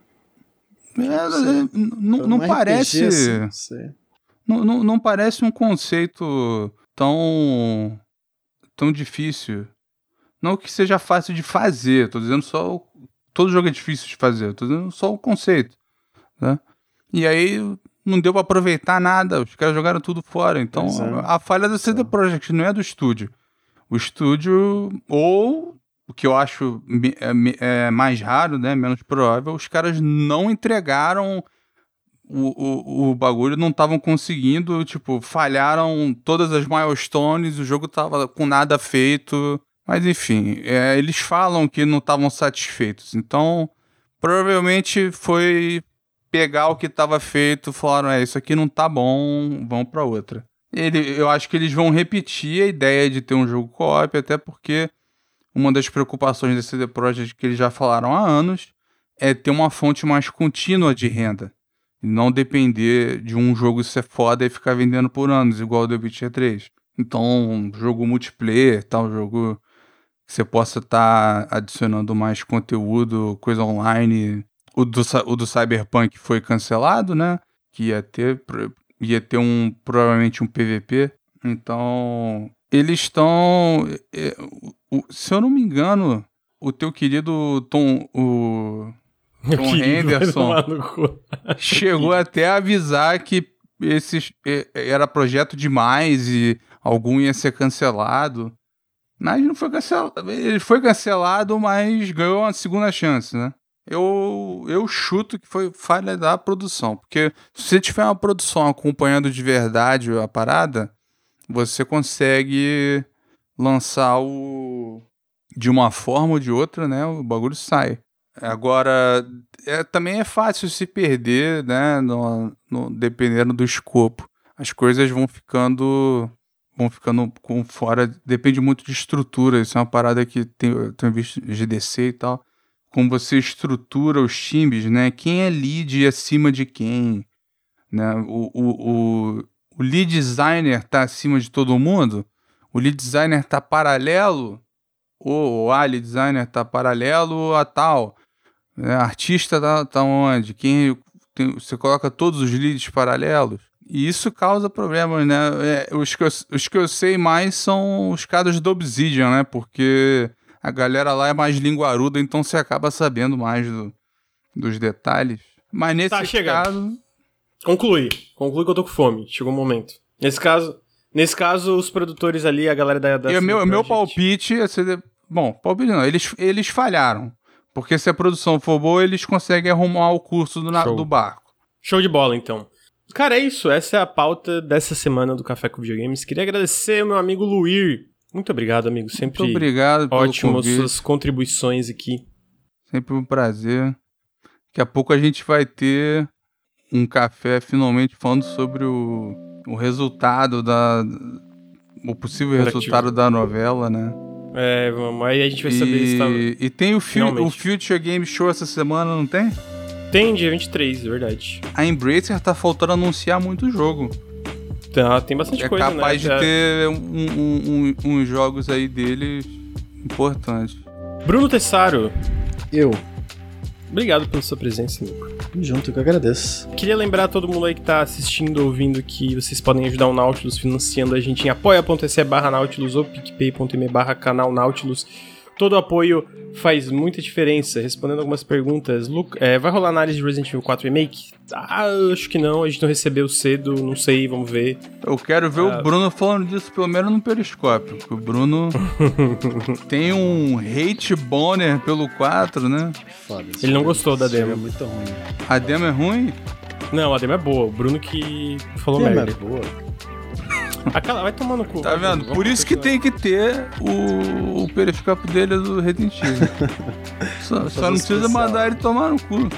É, é não, não parece. Assim, não, não, não parece um conceito tão. tão difícil. Não que seja fácil de fazer, tô dizendo só todo jogo é difícil de fazer, tô dizendo só o conceito, né? E aí não deu para aproveitar nada, os caras jogaram tudo fora. Então, é. a falha do CD Projekt não é do estúdio. O estúdio, ou o que eu acho é, é mais raro, né, menos provável, os caras não entregaram o, o, bagulho, não estavam conseguindo, tipo, falharam todas as milestones, o jogo tava com nada feito. Mas enfim, é, eles falam que não estavam satisfeitos. Então, provavelmente foi pegar o que estava feito, falaram, é, isso aqui não tá bom, vamos para outra. Ele, eu acho que eles vão repetir a ideia de ter um jogo co-op, até porque uma das preocupações desse CD Projekt que eles já falaram há anos é ter uma fonte mais contínua de renda. Não depender de um jogo ser foda e ficar vendendo por anos, igual o The Witcher 3. Então, jogo multiplayer, tal, jogo que você possa estar tá adicionando mais conteúdo, coisa online, o do, o do Cyberpunk foi cancelado, né? Que ia ter, ia ter um, provavelmente um PVP. Então, eles estão. É, se eu não me engano, o teu querido Tom. O, Tom Henderson chegou até a avisar que esse era projeto demais e algum ia ser cancelado. Mas não foi cancelado. Ele foi cancelado, mas ganhou uma segunda chance, né? Eu, eu chuto que foi falha da produção. Porque se você tiver uma produção acompanhando de verdade a parada, você consegue lançar o. De uma forma ou de outra, né? O bagulho sai. Agora, é, também é fácil se perder, né? No, no, dependendo do escopo. As coisas vão ficando vão ficando com fora. Depende muito de estrutura. Isso é uma parada que tem, eu tenho visto GDC e tal. Como você estrutura os times, né? Quem é lead acima de quem? Né? O, o, o, o lead designer tá acima de todo mundo? O lead designer tá paralelo? Ou o a lead designer tá paralelo a tal? Né? Artista tá, tá onde? Quem tem, você coloca todos os leads paralelos? E isso causa problemas, né? É, os, que eu, os que eu sei mais são os casos do Obsidian, né? Porque a galera lá é mais linguaruda, então você acaba sabendo mais do, dos detalhes. Mas nesse tá, caso. Conclui. Conclui que eu tô com fome. Chegou o um momento. Nesse caso. Nesse caso, os produtores ali, a galera da. da e meu, meu palpite é ser. Bom, palpite não. Eles, eles falharam. Porque se a produção for boa, eles conseguem arrumar o curso do, do barco. Show de bola, então. Cara, é isso. Essa é a pauta dessa semana do Café com Videogames. Queria agradecer ao meu amigo Luir. Muito obrigado, amigo. Sempre Muito obrigado ótimo suas contribuições aqui. Sempre um prazer. Daqui a pouco a gente vai ter um café finalmente falando sobre o, o resultado da. O possível resultado da novela, né? É, vamos. Aí a gente vai saber e, se tá... E tem o, o Future Game Show essa semana, não tem? Tem, dia 23, é verdade. A Embracer tá faltando anunciar muito jogo. Tá, tem bastante é coisa, né? É capaz de ter uns um, um, um, jogos aí deles importantes. Bruno Tessaro. Eu. Obrigado pela sua presença, Nico. Junto, que eu agradeço. Queria lembrar a todo mundo aí que tá assistindo, ouvindo, que vocês podem ajudar o Nautilus financiando a gente em apoia.se barra Nautilus ou picpay.me barra canal Nautilus todo apoio faz muita diferença. Respondendo algumas perguntas, Luke, é, vai rolar análise de Resident Evil 4 Remake? Ah, acho que não, a gente não recebeu cedo, não sei, vamos ver. Eu quero ver ah. o Bruno falando disso pelo menos no periscópio, porque o Bruno [LAUGHS] tem um hate boner pelo 4, né? Foda, Ele não gostou da demo. É muito ruim. A demo é ruim? Não, a demo é boa. O Bruno que falou a merda. É boa. Aquela, vai tomando cu. Tá vendo? Por isso que tem que ter o, o periscópio dele do Resident Evil. [LAUGHS] só, só não precisa mandar ele tomar no cu.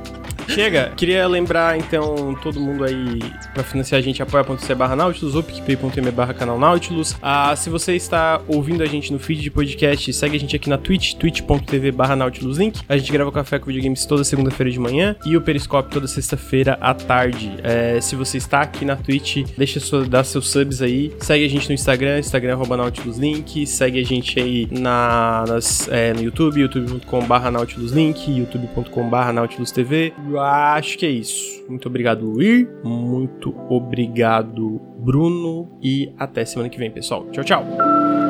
[LAUGHS] Chega, queria lembrar então todo mundo aí para financiar a gente apoia.se barra Nautilus ou picpay.me barra canal Nautilus. Ah, se você está ouvindo a gente no feed de podcast, segue a gente aqui na Twitch, twitch.tv barra Nautilus Link. A gente grava Café com Videogames toda segunda-feira de manhã e o Periscope toda sexta-feira à tarde. É, se você está aqui na Twitch, deixa sua, seus subs aí. Segue a gente no Instagram, Instagram arroba Nautilus Link. Segue a gente aí na, nas, é, no YouTube, youtube.com barra Nautilus Link, youtube.com barra Nautilus TV acho que é isso. Muito obrigado, Luir. Muito obrigado, Bruno. E até semana que vem, pessoal. Tchau, tchau.